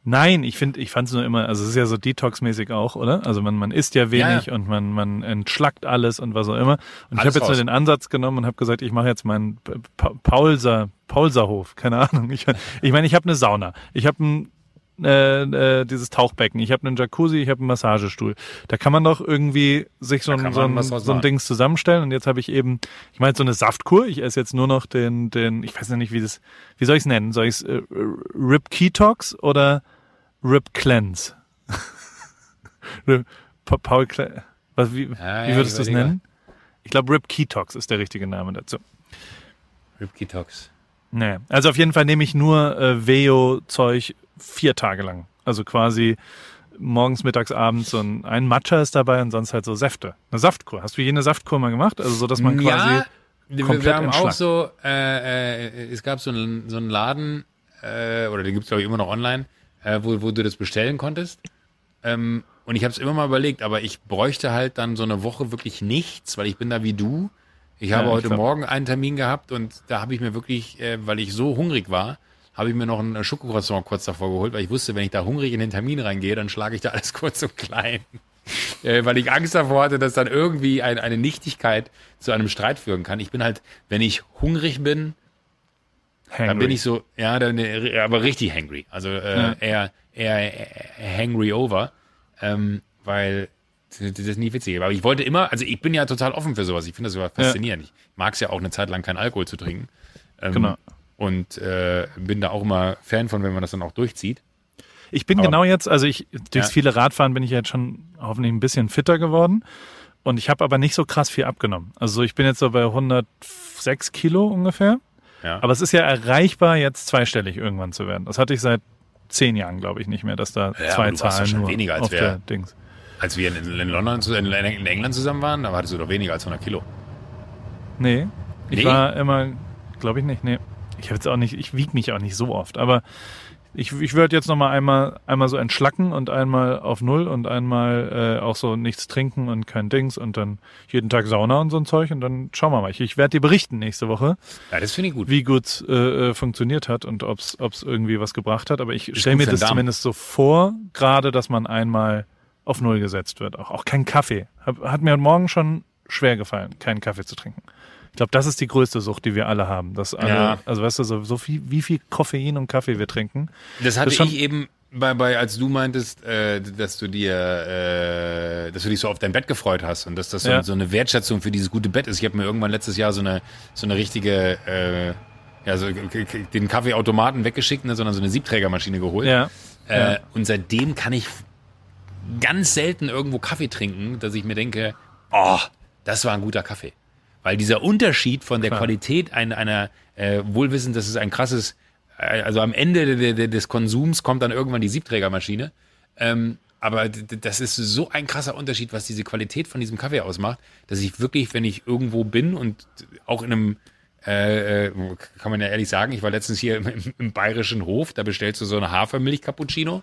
Nein, ich finde, ich fand es nur immer, also es ist ja so Detox-mäßig auch, oder? Also man, man isst ja wenig Ja, und man, man entschlackt alles und was auch immer. Und ich Alles habe jetzt raus. nur den Ansatz genommen und habe gesagt, ich mache jetzt meinen Pa- Pa- Paulser, Paulserhof, keine Ahnung. Ich meine, ich, mein, ich habe eine Sauna, ich habe ein äh, äh, dieses Tauchbecken, ich habe einen Jacuzzi, ich habe einen Massagestuhl. Da kann man doch irgendwie sich so ein, so ein, so ein. Dings zusammenstellen und jetzt habe ich eben, ich meine so eine Saftkur, ich esse jetzt nur noch den, den, ich weiß noch nicht, wie das, wie soll ich es nennen? Soll ich es äh, Rip Ketox oder Rip Cleanse. Pa- Paul Cle was, wie, Ja, wie ja, würdest du es nennen? Ich glaube, Rip Ketox ist der richtige Name dazu. Ripkey Talks. Nee. Also auf jeden Fall nehme ich nur äh, Veo-Zeug vier Tage lang. Also quasi morgens, mittags, abends so ein, ein Matcha ist dabei und sonst halt so Säfte. Eine Saftkur. Hast du jene Saftkur mal gemacht? Also so, dass man quasi ja, wir, komplett wir haben auch so, äh, äh, es gab so einen, so einen Laden, äh, oder den gibt's glaube ich immer noch online, äh, wo, wo du das bestellen konntest. Ähm, und ich habe es immer mal überlegt, aber ich bräuchte halt dann so eine Woche wirklich nichts, weil ich bin da wie du. Ich habe Ja, ich heute glaub- Morgen einen Termin gehabt und da habe ich mir wirklich, äh, weil ich so hungrig war, habe ich mir noch ein Schokocroissant kurz davor geholt, weil ich wusste, wenn ich da hungrig in den Termin reingehe, dann schlage ich da alles kurz und klein. äh, weil ich Angst davor hatte, dass dann irgendwie ein, eine Nichtigkeit zu einem Streit führen kann. Ich bin halt, wenn ich hungrig bin, dann hangry. bin ich so, ja, dann, äh, aber richtig hangry. Also äh, Ja. eher, eher äh, hangry over, ähm, weil das ist nie witzig. Aber ich wollte immer, also ich bin ja total offen für sowas. Ich finde das sogar faszinierend. Ich mag es ja auch eine Zeit lang keinen Alkohol zu trinken. Ähm, Genau. Und äh, bin da auch immer Fan von, wenn man das dann auch durchzieht. Ich bin Aber- genau jetzt, also ich durchs Ja. viele Radfahren bin ich jetzt schon hoffentlich ein bisschen fitter geworden. Und ich habe aber nicht so krass viel abgenommen. Also ich bin jetzt so bei 106 Kilo ungefähr. Ja. Aber es ist ja erreichbar, jetzt zweistellig irgendwann zu werden. Das hatte ich seit zehn Jahren, glaube ich, nicht mehr, dass da Ja, zwei du Zahlen doch schon weniger als der Dings. Als wir in, in London, in, in England zusammen waren, da hattest du doch weniger als 100 Kilo. Nee, ich Nee? war immer, glaube ich nicht, nee. Ich habe jetzt auch nicht, ich wiege mich auch nicht so oft, aber ich, ich würde jetzt noch mal einmal, einmal so entschlacken und einmal auf Null und einmal äh, auch so nichts trinken und kein Dings und dann jeden Tag Sauna und so ein Zeug und dann schauen wir mal. Ich, ich werde dir berichten nächste Woche, Ja, das finde ich gut. wie gut äh, äh, funktioniert hat und ob es irgendwie was gebracht hat. Aber ich stelle mir das Darm. zumindest so vor, gerade, dass man einmal auf Null gesetzt wird. Auch, auch kein Kaffee. Hab, hat mir heute Morgen schon schwer gefallen, keinen Kaffee zu trinken. Ich glaube, das ist die größte Sucht, die wir alle haben. Dass alle, Ja. Also weißt du, so, so viel, wie viel Koffein und Kaffee wir trinken. Das hatte Das ich eben bei, bei, als du meintest, äh, dass du dir, äh, dass du dich so auf dein Bett gefreut hast und dass das so, Ja. so eine Wertschätzung für dieses gute Bett ist. Ich habe mir irgendwann letztes Jahr so eine, so eine richtige, äh, ja, so den Kaffeeautomaten weggeschickt, ne, sondern so eine Siebträgermaschine geholt. Ja. Äh, Ja. Und seitdem kann ich ganz selten irgendwo Kaffee trinken, dass ich mir denke, oh, das war ein guter Kaffee. Weil dieser Unterschied von der Klar. Qualität einer, einer äh, wohlwissend, das ist ein krasses, äh, also am Ende de, de, des Konsums kommt dann irgendwann die Siebträgermaschine. Ähm, aber das ist so ein krasser Unterschied, was diese Qualität von diesem Kaffee ausmacht, dass ich wirklich, wenn ich irgendwo bin und auch in einem äh, äh, kann man ja ehrlich sagen, ich war letztens hier im, im, im bayerischen Hof, da bestellst du so eine Hafermilch-Cappuccino.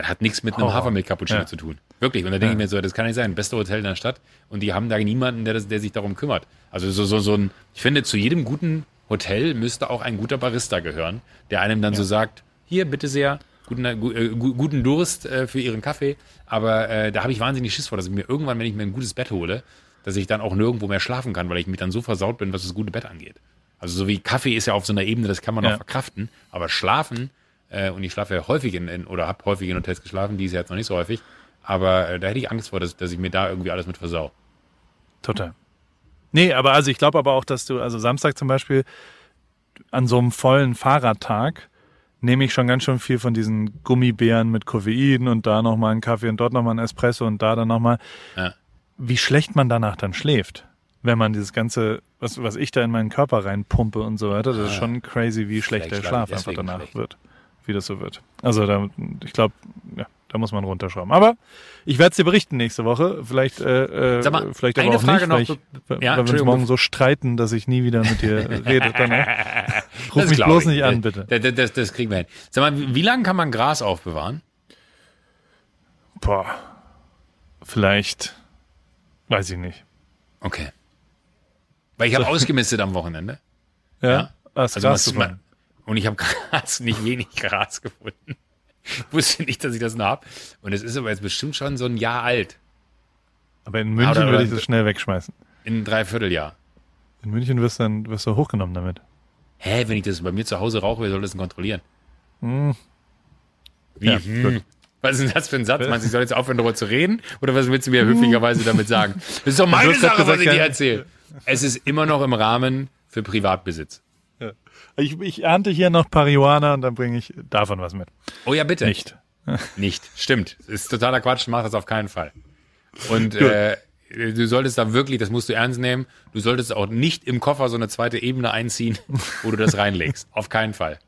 Das hat nichts mit einem Oh, Hafermilch-Cappuccino ja. zu tun. Wirklich. Und da denke ich mir so, das kann nicht sein. Beste Hotel in der Stadt. Und die haben da niemanden, der, das, der sich darum kümmert. Also so, so, so ein, ich finde, zu jedem guten Hotel müsste auch ein guter Barista gehören, der einem dann so sagt, hier, bitte sehr, guten, äh, äh, gu- guten Durst äh, für ihren Kaffee. Aber äh, da habe ich wahnsinnig Schiss vor, dass ich mir irgendwann, wenn ich mir ein gutes Bett hole, dass ich dann auch nirgendwo mehr schlafen kann, weil ich mich dann so versaut bin, was das gute Bett angeht. Also so wie Kaffee ist ja auf so einer Ebene, das kann man Ja. noch verkraften. Aber schlafen, äh, und ich schlafe ja häufig in, in oder habe häufig in Hotels geschlafen, die ist ja jetzt noch nicht so häufig. Aber äh, da hätte ich Angst vor, dass, dass ich mir da irgendwie alles mit versau. Total. Nee, aber also ich glaube aber auch, dass du, also Samstag zum Beispiel, an so einem vollen Fahrradtag nehme ich schon ganz schön viel von diesen Gummibären mit Koffein und da nochmal einen Kaffee und dort nochmal einen Espresso und da dann nochmal. Ja. Wie schlecht man danach dann schläft, wenn man dieses ganze, was, was ich da in meinen Körper reinpumpe und so weiter, das ist schon crazy, wie schlecht der Vielleicht Schlaf einfach danach schlecht. wird, wie das so wird. Also da, ich glaube, ja, da muss man runterschrauben. Aber ich werde es dir berichten nächste Woche. Vielleicht, äh, äh, Sag mal, vielleicht aber auch Frage nicht, noch, weil, ich, be- weil ja, wir uns morgen so streiten, dass ich nie wieder mit dir rede. Danach. Ruf Das mich bloß ich. nicht an, bitte. Das, das, das, kriegen wir hin. Sag mal, wie lange kann man Gras aufbewahren? Boah, vielleicht, weiß ich nicht. Okay. Weil ich habe ausgemistet am Wochenende. Ja, Ja. Also man- man, und ich habe Gras, nicht wenig Gras gefunden. Ich wusste nicht, dass ich das noch hab. Und es ist aber jetzt bestimmt schon so ein Jahr alt. Aber in München würde ich das schnell wegschmeißen. In einem Dreivierteljahr. In München wirst du, dann, wirst du hochgenommen damit. Hä, wenn ich das bei mir zu Hause rauche, wer soll das denn kontrollieren? Wie? Hm. Ja, hm. Was ist denn das für ein Satz? Meinst du, ich soll jetzt aufhören, darüber zu reden? Oder was willst du mir höflicherweise damit sagen? Das ist doch meine Sache, was ich dir erzähle. Es ist immer noch im Rahmen für Privatbesitz. Ich, ich ernte hier noch Parihuana und dann bringe ich davon was mit. Oh ja, bitte. Nicht. Nicht. Stimmt. Ist totaler Quatsch. Mach das auf keinen Fall. Und äh, du solltest da wirklich, das musst du ernst nehmen, du solltest auch nicht im Koffer so eine zweite Ebene einziehen, wo du das reinlegst. Auf keinen Fall.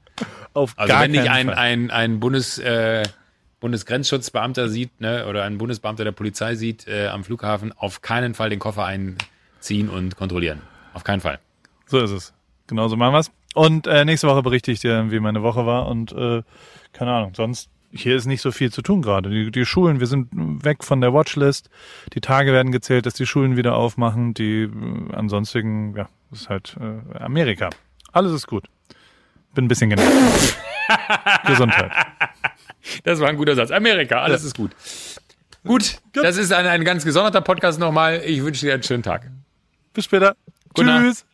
Auf Also gar wenn dich ein, ein, ein Bundes, äh, Bundesgrenzschutzbeamter sieht, ne, oder ein Bundesbeamter der Polizei sieht äh, am Flughafen, auf keinen Fall den Koffer einziehen und kontrollieren. Auf keinen Fall. So ist es. Genauso machen wir's. Und äh, nächste Woche berichte ich dir, wie meine Woche war. Und äh, keine Ahnung, sonst hier ist nicht so viel zu tun gerade. Die, die Schulen, wir sind weg von der Watchlist. Die Tage werden gezählt, dass die Schulen wieder aufmachen. Die äh, ansonsten, ja, ist halt äh, Amerika. Alles ist gut. Bin ein bisschen genervt. Gesundheit. Das war ein guter Satz. Amerika, alles ist gut. Gut, das ist ein, ein ganz gesonderter Podcast nochmal. Ich wünsche dir einen schönen Tag. Bis später. Gute Nacht. Tschüss.